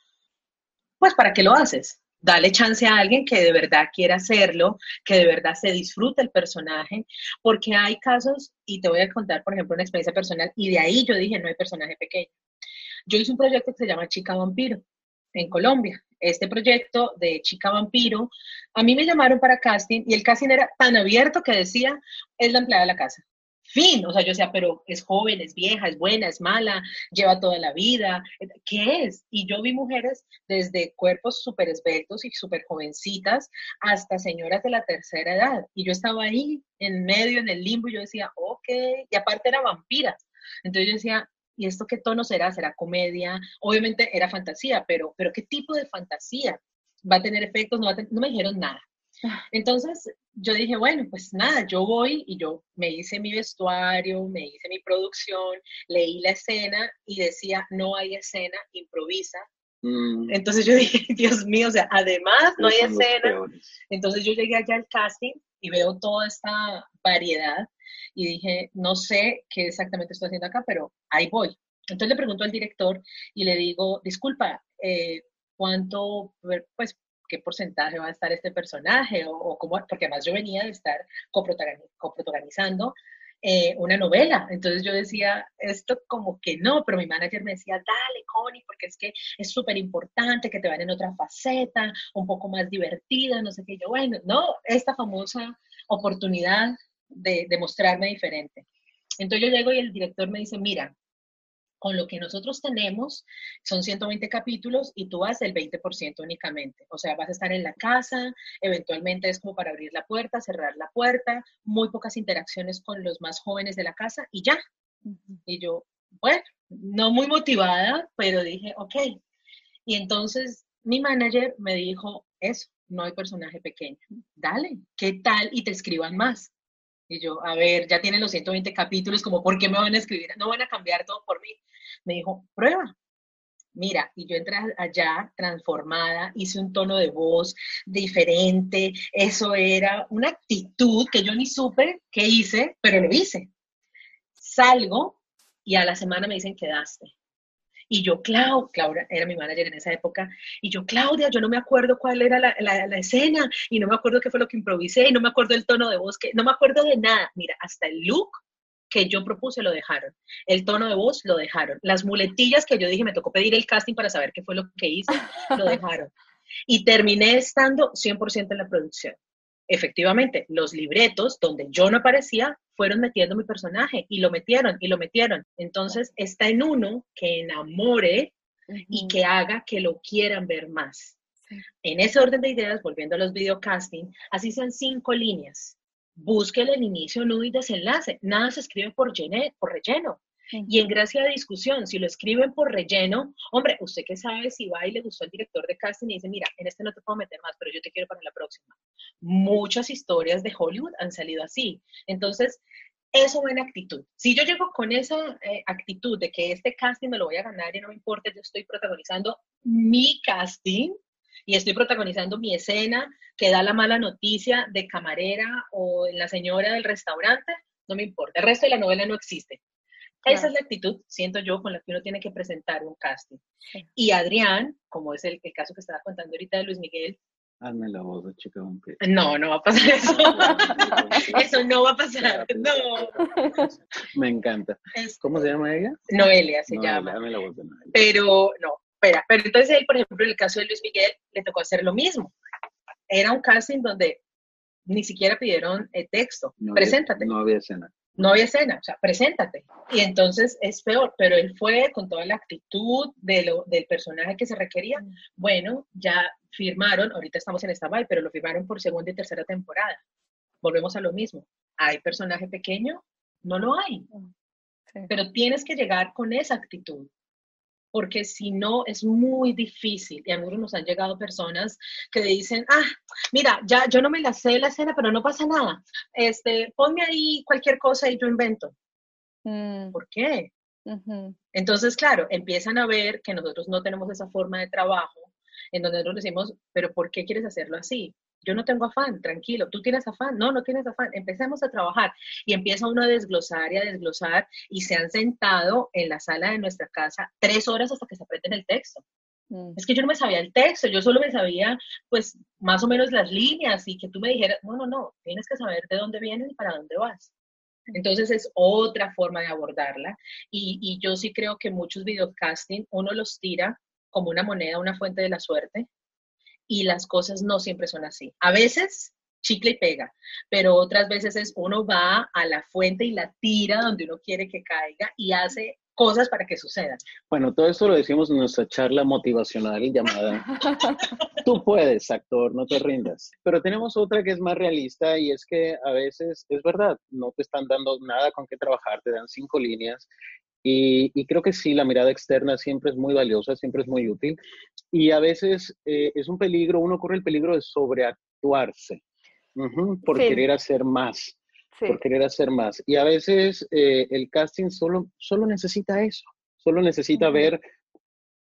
pues ¿para qué lo haces? Dale chance a alguien que de verdad quiera hacerlo, que de verdad se disfrute el personaje, porque hay casos, y te voy a contar, por ejemplo, una experiencia personal, y de ahí yo dije, no hay personaje pequeño. Yo hice un proyecto que se llama Chica Vampiro en Colombia. Este proyecto de Chica Vampiro, a mí me llamaron para casting y el casting era tan abierto que decía, es la empleada de la casa fin, o sea, yo decía, pero es joven, es vieja, es buena, es mala, lleva toda la vida, ¿qué es? Y yo vi mujeres desde cuerpos súper esbeltos y súper jovencitas hasta señoras de la tercera edad, y yo estaba ahí en medio, en el limbo, y yo decía, ok, y aparte era vampira, entonces yo decía, ¿y esto qué tono será? ¿Será comedia? Obviamente era fantasía, pero, pero ¿qué tipo de fantasía? ¿Va a tener efectos? No, no me dijeron nada. Entonces yo dije, bueno, pues nada, yo voy y yo me hice mi vestuario, me hice mi producción, leí la escena y decía, no hay escena, improvisa, Mm. Entonces yo dije, Dios mío, o sea, además no hay escena. Entonces yo llegué allá al casting y veo toda esta variedad y dije, no sé qué exactamente estoy haciendo acá, pero ahí voy. Entonces le pregunto al director y le digo, disculpa, eh, ¿cuánto, pues, qué porcentaje va a estar este personaje? O, cómo, porque además yo venía de estar coprotagonizando eh, una novela. Entonces yo decía, esto como que no, pero mi manager me decía, dale, Connie, porque es que es súper importante que te vayan en otra faceta, un poco más divertida, no sé qué. Yo, bueno, no, esta famosa oportunidad de, de mostrarme diferente. Entonces yo llego y el director me dice, mira, con lo que nosotros tenemos, son 120 capítulos y tú vas el 20% únicamente. O sea, vas a estar en la casa, eventualmente es como para abrir la puerta, cerrar la puerta, muy pocas interacciones con los más jóvenes de la casa y ya. Y yo, bueno, no muy motivada, pero dije, ok. Y entonces mi manager me dijo, eso, no hay personaje pequeño. Dale, ¿qué tal? Y te escriban más. Y yo, a ver, ya tienen los 120 capítulos, como, ¿por qué me van a escribir? No van a cambiar todo por mí. Me dijo, prueba. Mira, y yo entré allá transformada, hice un tono de voz diferente, eso era una actitud que yo ni supe qué hice, pero lo hice. Salgo y a la semana me dicen, quedaste. Y yo, Claudia, Claudia era mi manager en esa época, y yo, Claudia, yo no me acuerdo cuál era la, la, escena, y no me acuerdo qué fue lo que improvisé, y no me acuerdo el tono de voz, que, no me acuerdo de nada. Mira, hasta el look que yo propuse lo dejaron. El tono de voz lo dejaron. Las muletillas que yo dije, me tocó pedir el casting para saber qué fue lo que hice, lo dejaron. Y terminé estando 100% en la producción efectivamente, los libretos donde yo no aparecía fueron metiendo mi personaje y lo metieron y lo metieron. Entonces está en uno que enamore y que haga que lo quieran ver más. En ese orden de ideas, volviendo a los videocasting, así sean cinco líneas. Búsquele el inicio, nudo y desenlace. Nada se escribe por, por relleno. Y en gracia de discusión, si lo escriben por relleno, hombre, usted que sabe si va y le gustó al director de casting y dice, mira, en este no te puedo meter más, pero yo te quiero para la próxima. Muchas historias de Hollywood han salido así. Entonces, eso buena actitud. Si yo llego con esa eh, actitud de que este casting me lo voy a ganar y no me importa, yo estoy protagonizando mi casting y estoy protagonizando mi escena que da la mala noticia de camarera o la señora del restaurante, no me importa. El resto de la novela no existe. Esa es la actitud, siento yo, con la que uno tiene que presentar un casting. Y Adrián, como es el, caso que estaba contando ahorita de Luis Miguel. Hazme la voz de chica No, no va a pasar eso. eso no va a pasar. No. Me encanta. ¿Cómo se llama ella? Noelia se llama. Dame la voz de Noelia. Pero, no, espera. Pero entonces él, por ejemplo, en el caso de Luis Miguel, le tocó hacer lo mismo. Era un casting donde ni siquiera pidieron el texto. Preséntate. no había escena no había escena, o sea, preséntate. Y entonces es peor, pero él fue con toda la actitud de lo, del personaje que se requería. Bueno, ya firmaron, ahorita estamos en esta vibe, pero lo firmaron por segunda y tercera temporada. Volvemos a lo mismo. ¿Hay personaje pequeño? No lo hay. Pero tienes que llegar con esa actitud porque si no es muy difícil. Y a nosotros nos han llegado personas que dicen, ah, mira, ya yo no me la sé la escena, pero no pasa nada. Este, ponme ahí cualquier cosa y yo invento. Mm. ¿Por qué? Entonces, claro, empiezan a ver que nosotros no tenemos esa forma de trabajo, en donde nosotros decimos, pero ¿por qué quieres hacerlo así? Yo no tengo afán, tranquilo, tú tienes afán, no, no tienes afán, empecemos a trabajar y empieza uno a desglosar y a desglosar y se han sentado en la sala de nuestra casa tres horas hasta que se aprenden el texto. Mm. Es que yo no me sabía el texto, yo solo me sabía pues más o menos las líneas y que tú me dijeras, no, no, no, tienes que saber de dónde vienes y para dónde vas. Mm. Entonces es otra forma de abordarla y, y yo sí creo que muchos videocasting uno los tira como una moneda, una fuente de la suerte, y las cosas no siempre son así. A veces chicle y pega, pero otras veces es uno va a la fuente y la tira donde uno quiere que caiga y hace cosas para que sucedan. Bueno, todo esto lo decimos en nuestra charla motivacional llamada Tú puedes, actor, no te rindas. Pero tenemos otra que es más realista y es que a veces es verdad, no te están dando nada con qué trabajar, te dan cinco líneas y, creo que sí, la mirada externa siempre es muy valiosa, siempre es muy útil. Y a veces eh, es un peligro, uno corre el peligro de sobreactuarse por querer hacer más, por querer hacer más. Y a veces eh, el casting solo, solo necesita eso, solo necesita ver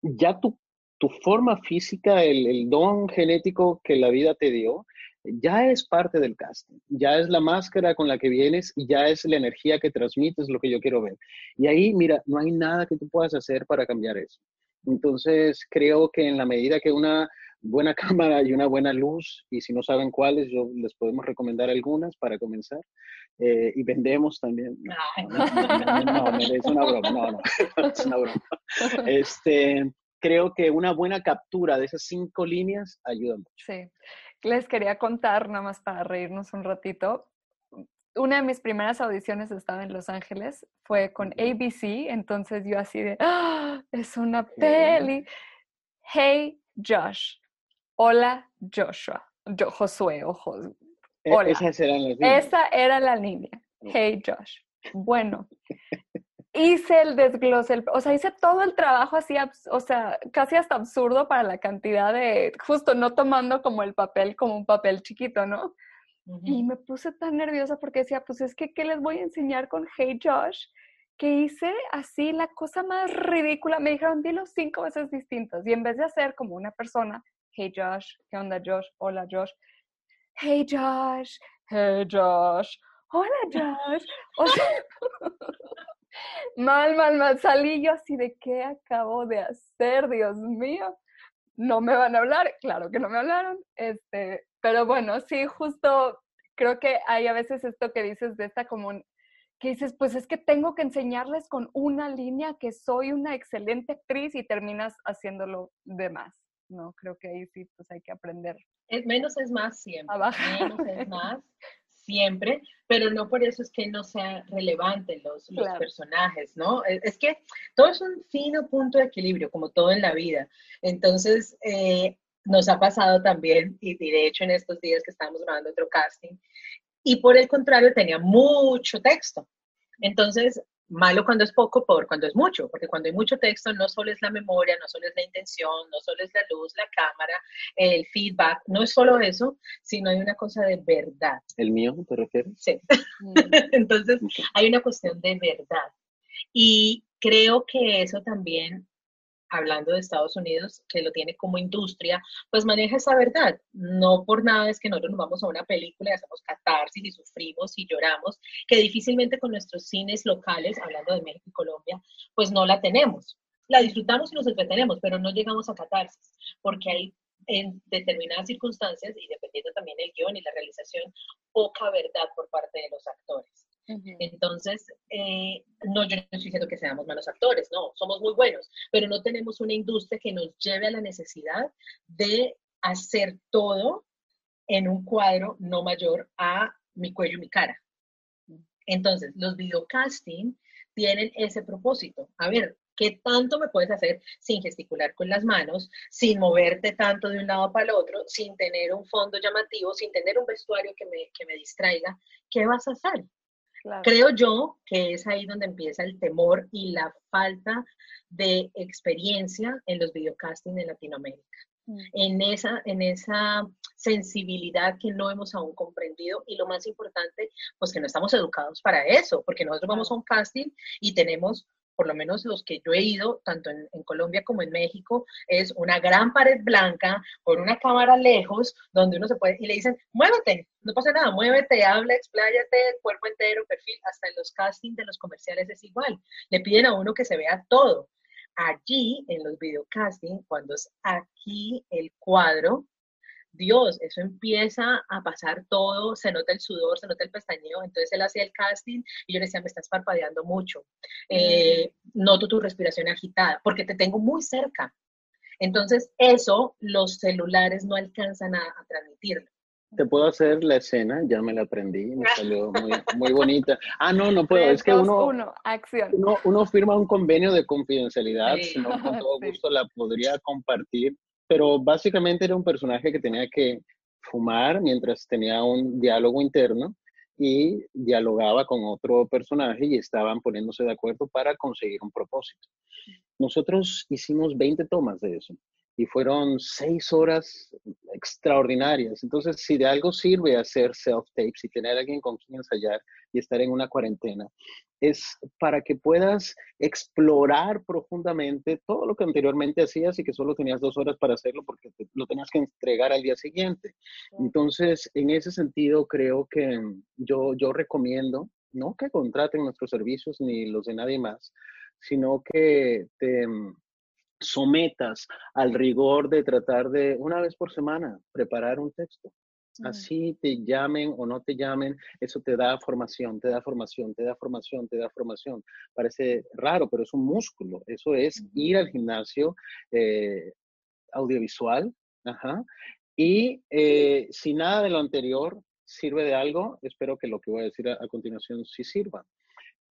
ya tu, tu forma física, el, el don genético que la vida te dio, ya es parte del casting, ya es la máscara con la que vienes y ya es la energía que transmites lo que yo quiero ver. Y ahí, mira, no hay nada que tú puedas hacer para cambiar eso. Entonces, creo que en la medida que una buena cámara y una buena luz, y si no saben cuáles, yo les podemos recomendar algunas para comenzar. Eh, y vendemos también. No, no, es una broma, no, no, es una broma. Este, creo que una buena captura de esas cinco líneas ayuda mucho. Sí, les quería contar, nada más para reírnos un ratito. Una de mis primeras audiciones estaba en Los Ángeles, fue con ABC, entonces yo así de, ¡Ah! es una peli. Hey Josh, hola Joshua, yo, Josué, ojo. E, Hola. Esas eran las Esa era la línea. Hey Josh. Bueno, hice el desglose, el- o sea, hice todo el trabajo así, o sea, casi hasta absurdo para la cantidad de, justo no tomando como el papel como un papel chiquito, ¿no? Y me puse tan nerviosa porque decía, pues es que, ¿qué les voy a enseñar con Hey Josh? Que hice así la cosa más ridícula. Me dijeron, dilo cinco veces distintas. Y en vez de hacer como una persona, Hey Josh, ¿qué onda Josh? Hola Josh. Hey Josh, Hey Josh, hola Josh. O sea, mal, mal, mal. Salí yo así de, ¿qué acabo de hacer? Dios mío. No me van a hablar. Claro que no me hablaron. Este, pero bueno, sí, justo creo que hay a veces esto que dices de esta como un- que dices, pues es que tengo que enseñarles con una línea que soy una excelente actriz y terminas haciéndolo de más, ¿no? Creo que ahí sí, pues hay que aprender Es, menos es más siempre. a bajar. Menos es más siempre, pero no por eso es que no sean relevantes los, los Claro. personajes, ¿no? Es, es que todo es un fino punto de equilibrio, como todo en la vida. Entonces, eh, nos ha pasado también, y, y de hecho en estos días que estábamos grabando otro casting, y por el contrario tenía mucho texto. Entonces, malo cuando es poco, por cuando es mucho, porque cuando hay mucho texto no solo es la memoria, no solo es la intención, no solo es la luz, la cámara, el feedback, no es solo eso, sino hay una cosa de verdad. ¿El mío, te refieres? Sí. Mm, Entonces, hay una cuestión de verdad. Y creo que eso también, hablando de Estados Unidos, que lo tiene como industria, pues maneja esa verdad. No por nada es que nosotros nos vamos a una película y hacemos catarsis y sufrimos y lloramos, que difícilmente con nuestros cines locales, hablando de México y Colombia, pues no la tenemos. La disfrutamos y nos entretenemos, pero no llegamos a catarsis, porque hay en determinadas circunstancias, y dependiendo también del guion y la realización, poca verdad por parte de los actores. Entonces, eh, no, yo no estoy diciendo que seamos malos actores, no, somos muy buenos, pero no tenemos una industria que nos lleve a la necesidad de hacer todo en un cuadro no mayor a mi cuello y mi cara. Entonces, los videocasting tienen ese propósito. A ver, ¿qué tanto me puedes hacer sin gesticular con las manos, sin moverte tanto de un lado para el otro, sin tener un fondo llamativo, sin tener un vestuario que me, que me distraiga? ¿Qué vas a hacer? Claro. Creo yo que es ahí donde empieza el temor y la falta de experiencia en los videocasting en Latinoamérica, Mm. en esa, en esa sensibilidad que no hemos aún comprendido y lo más importante, pues que no estamos educados para eso, porque nosotros vamos a un casting y tenemos, por lo menos los que yo he ido, tanto en, Colombia como en México, es una gran pared blanca con una cámara lejos donde uno se puede, y le dicen, muévete, no pasa nada, muévete, habla, expláyate, cuerpo entero, perfil, hasta en los castings de los comerciales es igual. Le piden a uno que se vea todo. Allí, en los videocasting, cuando es aquí el cuadro, Dios, eso empieza a pasar todo, se nota el sudor, se nota el pestañeo, entonces él hacía el casting y yo le decía, me estás parpadeando mucho, eh, noto tu respiración agitada, porque te tengo muy cerca. Entonces, eso los celulares no alcanzan a, a transmitirlo. Te puedo hacer la escena, ya me la aprendí, me salió muy, muy bonita. Ah, no, no puedo, es que uno, uno, acción. uno, uno firma un convenio de confidencialidad, Sí. si no, con todo Sí. gusto la podría compartir, pero básicamente era un personaje que tenía que fumar mientras tenía un diálogo interno y dialogaba con otro personaje y estaban poniéndose de acuerdo para conseguir un propósito. Nosotros hicimos 20 tomas de eso y fueron seis horas extraordinarias. Entonces, si de algo sirve hacer self-tapes y tener a alguien con quien ensayar y estar en una cuarentena, es para que puedas explorar profundamente todo lo que anteriormente hacías y que solo tenías dos horas para hacerlo porque lo tenías que entregar al día siguiente. Entonces, en ese sentido, creo que yo, yo recomiendo, no que contraten nuestros servicios ni los de nadie más, sino que te sometas al rigor de tratar de una vez por semana preparar un texto. Así te llamen o no te llamen, eso te da formación, te da formación, te da formación, te da formación. Parece raro, pero es un músculo. Eso es ir al gimnasio eh, audiovisual. Y eh, si nada de lo anterior sirve de algo, espero que lo que voy a decir a, a continuación sí sirva.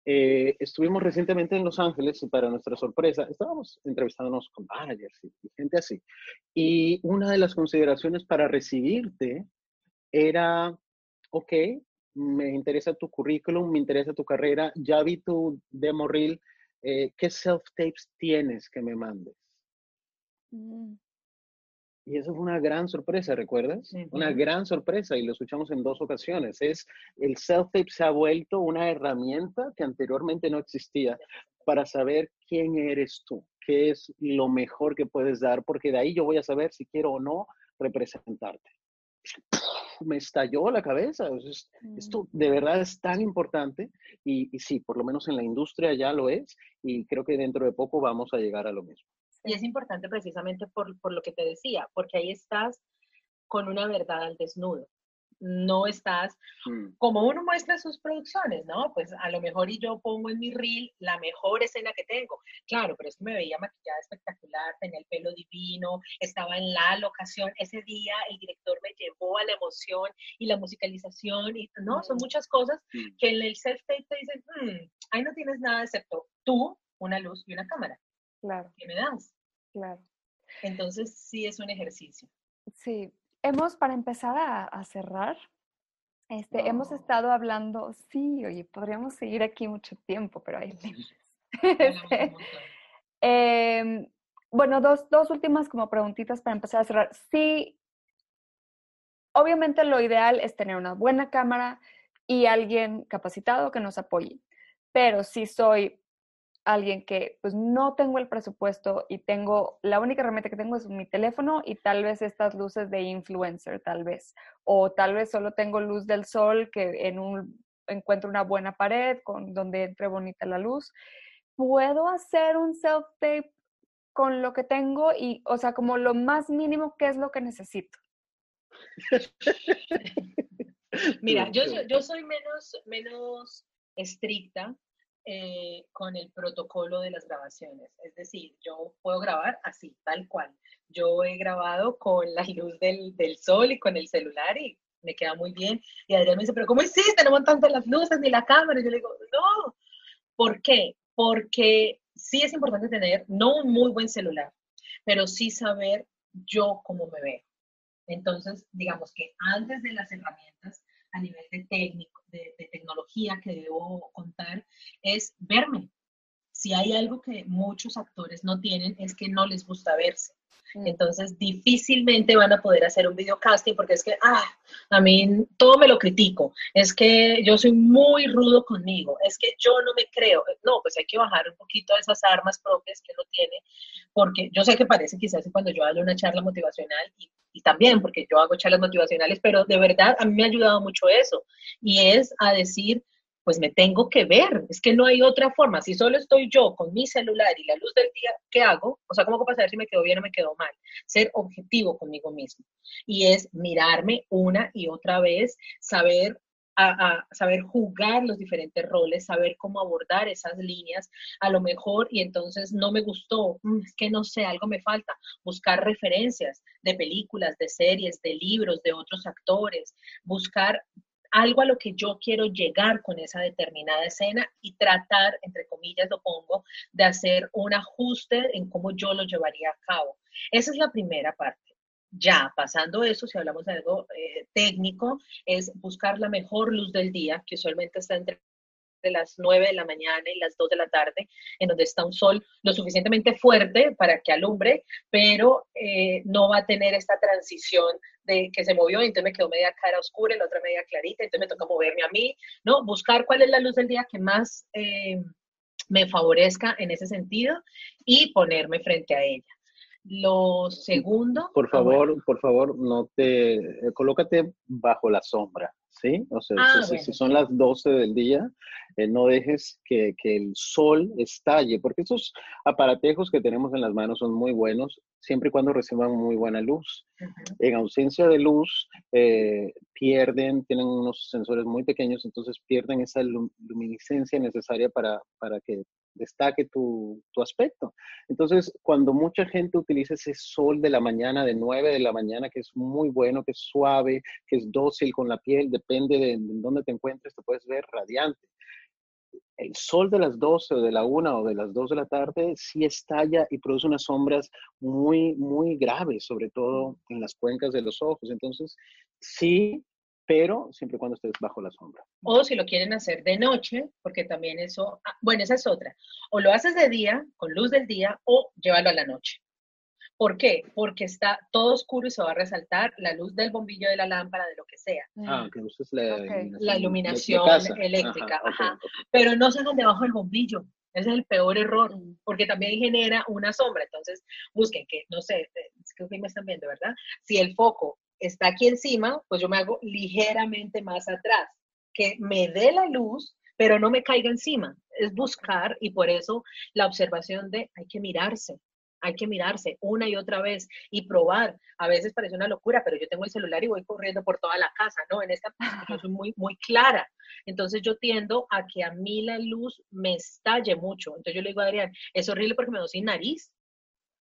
Eh, estuvimos recientemente en Los Ángeles y para nuestra sorpresa estábamos entrevistándonos con managers y, gente así. Y una de las consideraciones para recibirte era, ok, me interesa tu currículum, me interesa tu carrera, ya vi tu demo reel, eh, ¿qué self-tapes tienes que me mandes? Mm. Y eso fue una gran sorpresa, ¿recuerdas? Una gran sorpresa y lo escuchamos en dos ocasiones. Es el self-tape se ha vuelto una herramienta que anteriormente no existía para saber quién eres tú, qué es lo mejor que puedes dar, porque de ahí yo voy a saber si quiero o no representarte. Me estalló la cabeza. Esto mm. de verdad es tan importante y, y sí, por lo menos en la industria ya lo es y creo que dentro de poco vamos a llegar a lo mismo. Y es importante precisamente por, por lo que te decía, porque ahí estás con una verdad al desnudo no estás mm. como uno muestra sus producciones, ¿no? Pues a lo mejor y yo pongo en mi reel la mejor escena que tengo. Claro, pero es que me veía maquillada espectacular, tenía el pelo divino, estaba en la locación. Ese día el director me llevó a la emoción y la musicalización y no, son mm. muchas cosas mm. que en el self-tape te dicen, ahí no tienes nada excepto tú, una luz y una cámara. Claro. ¿Qué me das? Claro. Entonces sí es un ejercicio. Sí. Hemos, para empezar a, cerrar, este, hemos estado hablando, sí, oye, podríamos seguir aquí mucho tiempo, pero hay límites. Este, em, bueno, dos, dos últimas como preguntitas para empezar a cerrar. Sí, obviamente lo ideal es tener una buena cámara y alguien capacitado que nos apoye, pero si soy alguien que pues no tengo el presupuesto y tengo, la única herramienta que tengo es mi teléfono y tal vez estas luces de influencer, tal vez. O tal vez solo tengo luz del sol que en un encuentro una buena pared con donde entre bonita la luz. ¿Puedo hacer un self-tape con lo que tengo y, o sea, como lo más mínimo, ¿qué es lo que necesito? Mira, yo, yo soy menos, menos estricta eh, con el protocolo de las grabaciones. Es decir, yo puedo grabar así, tal cual. Yo he grabado con la luz del, del sol y con el celular y me queda muy bien. Y Adrián me dice, pero ¿cómo hiciste? No montando las luces ni la cámara. Y yo le digo, no. ¿Por qué? Porque sí es importante tener, no un muy buen celular, pero sí saber yo cómo me veo. Entonces, digamos que antes de las herramientas, a nivel de técnico, de, tecnología que debo contar, es verme. Si hay algo que muchos actores no tienen, es que no les gusta verse. Mm. Entonces, difícilmente van a poder hacer un video casting porque es que, ah, a mí todo me lo critico. Es que yo soy muy rudo conmigo. Es que yo no me creo. No, pues hay que bajar un poquito esas armas propias que uno tiene. Porque yo sé que parece quizás cuando yo hago una charla motivacional y y también porque yo hago charlas motivacionales, pero de verdad a mí me ha ayudado mucho eso. Y es a decir, pues me tengo que ver, es que no hay otra forma. Si solo estoy yo con mi celular y la luz del día, ¿qué hago? O sea, ¿cómo puedo saber si me quedo bien o me quedo mal? Ser objetivo conmigo mismo. Y es mirarme una y otra vez, saber saber jugar los diferentes roles, saber cómo abordar esas líneas, a lo mejor, y entonces no me gustó, mm, es que no sé, algo me falta, buscar referencias de películas, de series, de libros, de otros actores, buscar algo a lo que yo quiero llegar con esa determinada escena y tratar, entre comillas lo pongo, de hacer un ajuste en cómo yo lo llevaría a cabo. Esa es la primera parte. Ya, pasando eso, si hablamos de algo eh, técnico, es buscar la mejor luz del día, que usualmente está entre entre las 9 de la mañana y las 2 de la tarde, en donde está un sol lo suficientemente fuerte para que alumbre, pero eh, no va a tener esta transición de que se movió y entonces me quedó media cara oscura y la otra media clarita, entonces me toca moverme a mí, ¿no? Buscar cuál es la luz del día que más eh, me favorezca en ese sentido y ponerme frente a ella. Lo segundo. Por ah, favor, por favor, no te. Eh, colócate bajo la sombra. ¿Sí? O sea, ah, si, son las 12 del día, eh, no dejes que, el sol estalle, porque esos aparatejos que tenemos en las manos son muy buenos, siempre y cuando reciban muy buena luz. En ausencia de luz, eh, pierden, tienen unos sensores muy pequeños, entonces pierden esa luminiscencia necesaria para, para que destaque tu, tu, aspecto. Entonces, cuando mucha gente utiliza ese sol de la mañana, de 9 de la mañana, que es muy bueno, que es suave, que es dócil con la piel, depende de, dónde te encuentres, te puedes ver radiante. El sol de las 12 o de la 1 o de las 2 de la tarde sí estalla y produce unas sombras muy, muy graves, sobre todo en las cuencas de los ojos. Entonces, sí, pero siempre y cuando estés bajo la sombra. O si lo quieren hacer de noche, porque también eso, ah, bueno, esa es otra. O lo haces de día, con luz del día, o llévalo a la noche. ¿Por qué? Porque está todo oscuro y se va a resaltar la luz del bombillo de la lámpara, de lo que sea. Ah, que uses la, la iluminación eléctrica. Ajá, Pero no se hagan debajo del bombillo. Ese es el peor error, mm. porque también genera una sombra. Entonces, busquen que, no sé, es que me están viendo, ¿verdad? Si el foco está aquí encima, pues yo me hago ligeramente más atrás, que me dé la luz, pero no me caiga encima. Es buscar y por eso la observación de hay que mirarse, hay que mirarse una y otra vez y probar. A veces parece una locura, pero yo tengo el celular y voy corriendo por toda la casa, ¿no? En esta yo soy muy, muy clara. Entonces yo tiendo a que a mí la luz me estalle mucho. Entonces yo le digo a Adrián, es horrible porque me doy sin nariz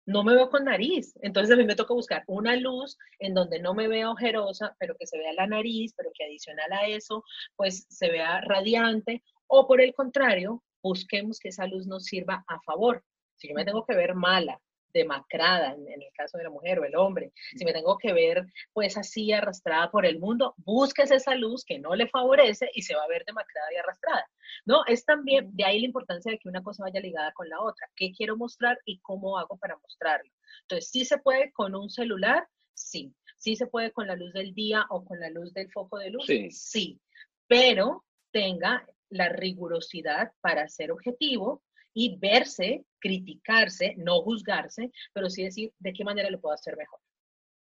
no me veo con nariz. Entonces a mí me toca buscar una luz en donde no me vea ojerosa, pero que se vea la nariz, pero que adicional a eso, pues se vea radiante. O por el contrario, busquemos que esa luz nos sirva a favor. Si yo me tengo que ver mala, demacrada, en, el caso de la mujer o el hombre, si me tengo que ver pues así arrastrada por el mundo, busques esa luz que no le favorece y se va a ver demacrada y arrastrada. ¿No? Es también de ahí la importancia de que una cosa vaya ligada con la otra. ¿Qué quiero mostrar y cómo hago para mostrarlo? Entonces, ¿sí se puede con un celular? Sí. ¿Sí se puede con la luz del día o con la luz del foco de luz? Sí. sí. Pero tenga la rigurosidad para ser objetivo y verse, criticarse, no juzgarse, pero sí decir de qué manera lo puedo hacer mejor.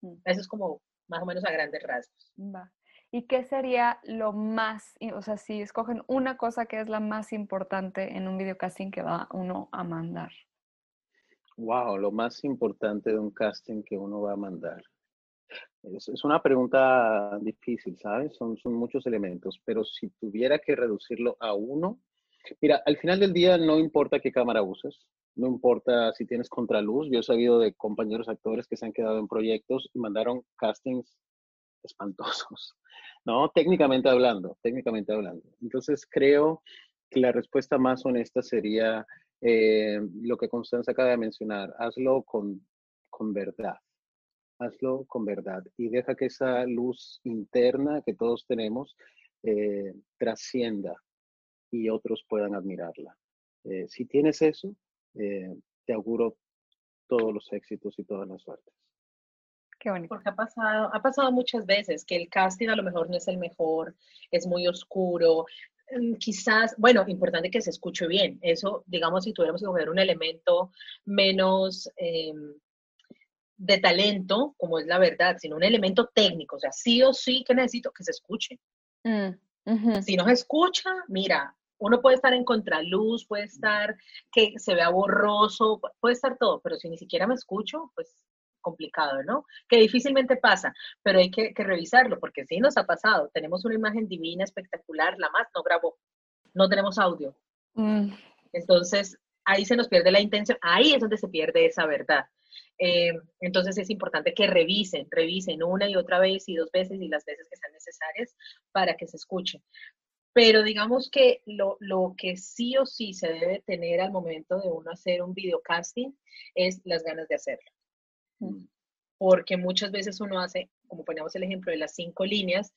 Mm. Eso es como más o menos a grandes rasgos. Va. ¿Y qué sería lo más, o sea, si escogen una cosa que es la más importante en un videocasting que va uno a mandar? Wow, lo más importante de un casting que uno va a mandar. Es, es una pregunta difícil, ¿sabes? Son, son muchos elementos, pero si tuviera que reducirlo a uno, Mira, al final del día no importa qué cámara uses, no importa si tienes contraluz. Yo he sabido de compañeros actores que se han quedado en proyectos y mandaron castings espantosos, ¿no? Técnicamente hablando, técnicamente hablando. Entonces creo que la respuesta más honesta sería eh, lo que Constanza acaba de mencionar, hazlo con, con verdad, hazlo con verdad y deja que esa luz interna que todos tenemos eh, trascienda y otros puedan admirarla. Eh, si tienes eso, eh, te auguro todos los éxitos y todas las suertes. Qué bonito. Porque ha pasado, ha pasado muchas veces que el casting a lo mejor no es el mejor, es muy oscuro, mm, quizás, bueno, importante que se escuche bien. Eso, digamos, si tuviéramos que coger un elemento menos em, de talento, como es la verdad, sino un elemento técnico, o sea, sí o sí que necesito que se escuche. Mm, si no se escucha, mira, uno puede estar en contraluz, puede estar que se vea borroso, puede estar todo, pero si ni siquiera me escucho, pues complicado, ¿no? Que difícilmente pasa, pero hay que, revisarlo, porque sí nos ha pasado. Tenemos una imagen divina, espectacular, la más no grabó, no tenemos audio. Mm. Entonces, ahí se nos pierde la intención, ahí es donde se pierde esa verdad. Eh, entonces es importante que revisen, revisen una y otra vez y dos veces y las veces que sean necesarias para que se escuche. Pero digamos que lo, que sí o sí se debe tener al momento de uno hacer un videocasting es las ganas de hacerlo. Mm. Porque muchas veces uno hace, como poníamos el ejemplo de las cinco líneas,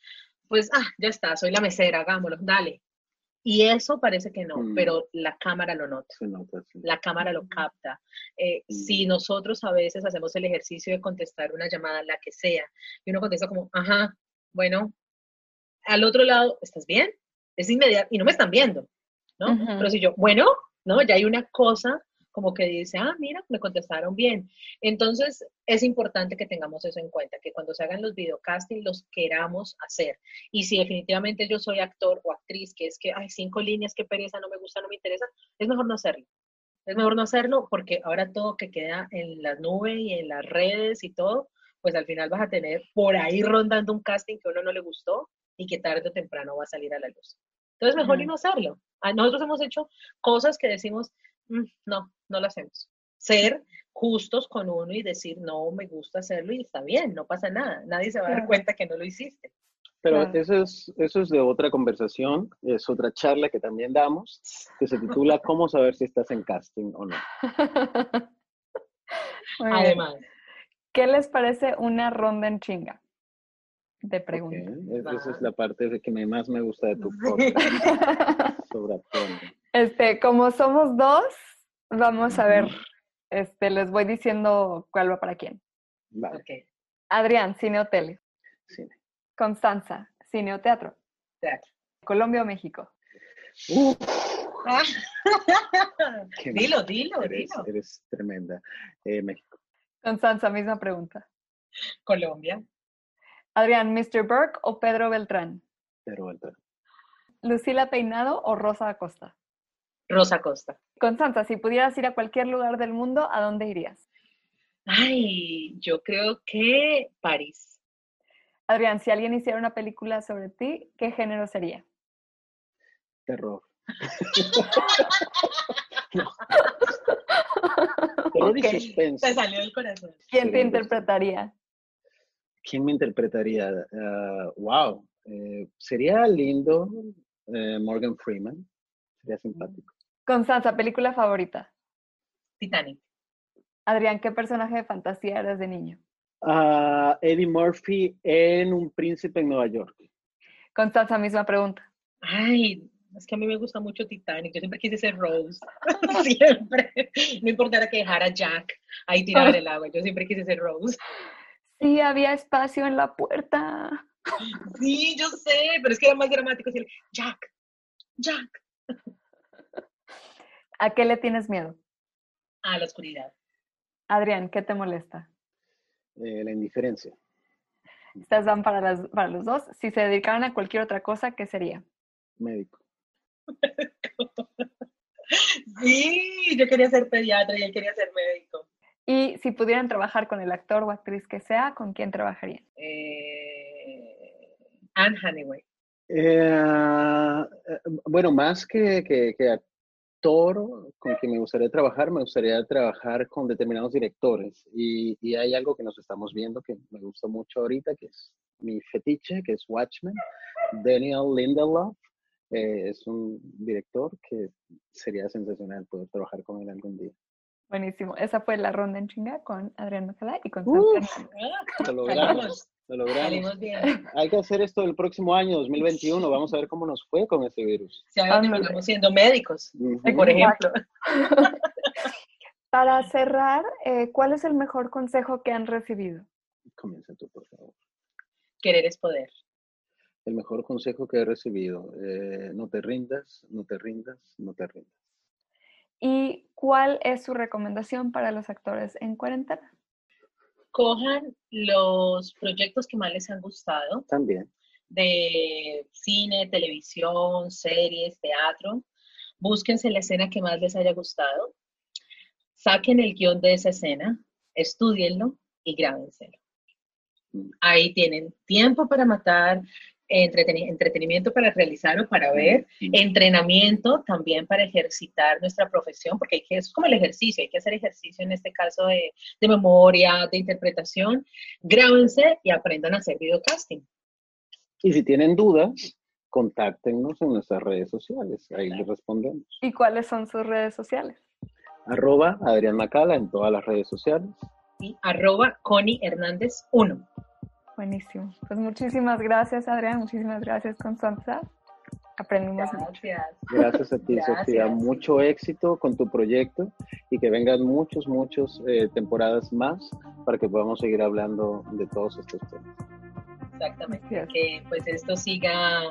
pues, ah, ya está, soy la mesera, hagámoslo, dale. Y eso parece que no, Mm. pero la cámara lo nota. Sí. La cámara lo capta. Eh, Mm. Si nosotros a veces hacemos el ejercicio de contestar una llamada, la que sea, y uno contesta como, ajá, bueno, al otro lado, ¿estás bien? Es inmediato, y no me están viendo, ¿no? Pero si yo, bueno, ¿no? Ya hay una cosa como que dice, ah, mira, me contestaron bien. Entonces, es importante que tengamos eso en cuenta, que cuando se hagan los videocasting los queramos hacer. Y si definitivamente yo soy actor o actriz, que es que, ay, cinco líneas, qué pereza, no me gusta, no me interesa, es mejor no hacerlo. Es mejor no hacerlo porque ahora todo que queda en las nubes y en las redes y todo, pues al final vas a tener por ahí rondando un casting que a uno no le gustó y que tarde o temprano va a salir a la luz. Entonces, mejor y no hacerlo. A nosotros hemos hecho cosas que decimos, "Mm, no, no lo hacemos. Ser justos con uno y decir, no, me gusta hacerlo y está bien, no pasa nada. Nadie se va a dar cuenta que no lo hiciste. Pero Claro. eso es, eso es de otra conversación, es otra charla que también damos, que se titula ¿Cómo saber si estás en casting o no? Además, ¿Qué les parece una ronda en chinga? De preguntas. es- Esa es la parte de que me- más me gusta de tu podcast sobre. Este, como somos dos, vamos a ver, este, les voy diciendo cuál va para quién. Vale, ok, Adrián, cine o tele. cine. Constanza, cine o teatro. teatro. Colombia o México. Dilo, dilo, eres, dilo. eres tremenda. Eh, México. Constanza, misma pregunta. Colombia, Adrián, Mr. Burke o Pedro Beltrán. Pero bueno, Lucila Peinado o Rosa Acosta. Rosa Costa. Constanza, si pudieras ir a cualquier lugar del mundo, ¿a dónde irías? Ay, yo creo que París. Adrián, si alguien hiciera una película sobre ti, ¿qué género sería? terror. Terror y Ok. suspense. Te salió del corazón. ¿Quién te interpretaría? ¿Quién me interpretaría? Ah, wow. eh, sería lindo eh, Morgan Freeman. Sería simpático. Constanza, película favorita. Titanic. Adrián, ¿qué personaje de fantasía eres de niño? Ah, Eddie Murphy en Un Príncipe en Nueva York. Constanza, misma pregunta. Ay, es que a mí me gusta mucho Titanic. Yo siempre quise ser Rose. siempre. No importara que dejara a Jack ahí tirado en el agua. Yo siempre quise ser Rose. Sí, había espacio en la puerta. Sí, yo sé, pero es que era más dramático decir Jack, Jack. ¿A qué le tienes miedo? A la oscuridad. Adrián, ¿qué te molesta? Eh, la indiferencia. Estas van para, las, para los dos. Si se dedicaran a cualquier otra cosa, ¿qué sería? Médico. Sí, yo quería ser pediatra y él quería ser médico. Y si pudieran trabajar con el actor o actriz que sea, ¿con quién trabajarían? Eh, Anne Hathaway. Eh, eh, bueno, más que, que, que actor con quien me gustaría trabajar, me gustaría trabajar con determinados directores. Y, y hay algo que nos estamos viendo que me gusta mucho ahorita, que es mi fetiche, que es Watchmen. Daniel Lindelof eh, es un director que sería sensacional poder trabajar con él algún día. Buenísimo. Esa fue la ronda en chinga con Adrián Macalá y con Hernández. Lo logramos, lo logramos. Salimos bien. Hay que hacer esto el próximo año, 2021. Vamos a ver cómo nos fue con este virus. Si ahora Ándale. terminamos siendo médicos, por ejemplo. Para cerrar, eh, ¿cuál es el mejor consejo que han recibido? Comienza tú, por favor. Querer es poder. El mejor consejo que he recibido, eh, no te rindas, no te rindas, no te rindas. ¿Y cuál es su recomendación para los actores en cuarentena? Cojan los proyectos que más les han gustado, También. de cine, televisión, series, teatro. Búsquense la escena que más les haya gustado. Saquen el guion de esa escena, estudienlo y grábenselo. Mm. Ahí tienen tiempo para matar, entreteni- entretenimiento para realizar o para ver, entrenamiento también para ejercitar nuestra profesión, porque hay que, es como el ejercicio, hay que hacer ejercicio en este caso de, de memoria, de interpretación. Grábense y aprendan a hacer videocasting. Y si tienen dudas, contáctenos en nuestras redes sociales. Ahí les respondemos. ¿Y cuáles son sus redes sociales? Arroba Adrián Macala en todas las redes sociales. y arroba Connie Hernández 1. Buenísimo. Pues muchísimas gracias, Adrián. Muchísimas gracias, Constanza. Aprendimos mucho. Gracias. Gracias a ti, Gracias. Sofía. Mucho éxito con tu proyecto y que vengan muchos, muchos eh, temporadas más para que podamos seguir hablando de todos estos temas. Exactamente. Que pues esto siga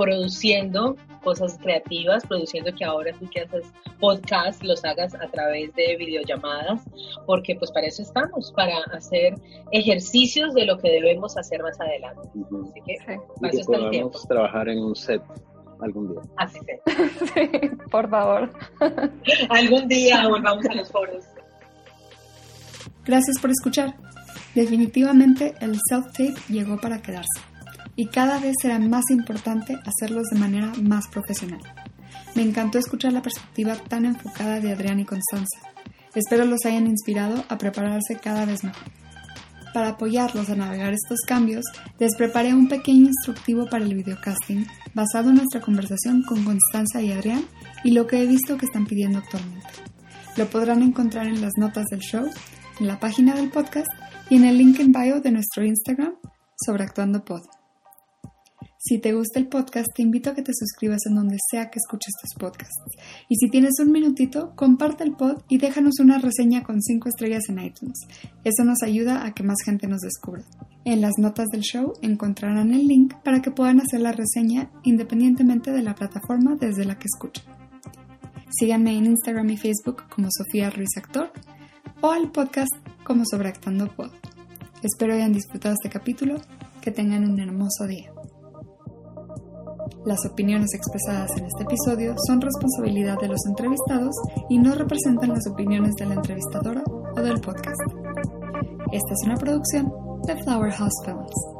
produciendo cosas creativas, produciendo que ahora tú que haces podcast los hagas a través de videollamadas, porque pues para eso estamos, para hacer ejercicios de lo que debemos hacer más adelante. Ujú. Así que Sí, Y para que eso está el tiempo. trabajar en un set algún día. Así sea. sí, por favor. Algún día volvamos a los foros. Gracias por escuchar. Definitivamente el self-tape llegó para quedarse y cada vez será más importante hacerlos de manera más profesional. Me encantó escuchar la perspectiva tan enfocada de Adrián y Constanza. Espero los hayan inspirado a prepararse cada vez mejor. Para apoyarlos a navegar estos cambios, les preparé un pequeño instructivo para el videocasting basado en nuestra conversación con Constanza y Adrián y lo que he visto que están pidiendo actualmente. Lo podrán encontrar en las notas del show, en la página del podcast y en el link en bio de nuestro Instagram sobre Actuando Pod. Si te gusta el podcast, te invito a que te suscribas en donde sea que escuches tus podcasts. Y si tienes un minutito, comparte el pod y déjanos una reseña con 5 estrellas en iTunes. Eso nos ayuda a que más gente nos descubra. En las notas del show encontrarán el link para que puedan hacer la reseña independientemente de la plataforma desde la que escuchen. Síganme en Instagram y Facebook como Sofía Ruiz Actor o al podcast como Sobreactando Pod. Espero hayan disfrutado este capítulo, que tengan un hermoso día. Las opiniones expresadas en este episodio son responsabilidad de los entrevistados y no representan las opiniones de la entrevistadora o del podcast. Esta es una producción de Flower House Films.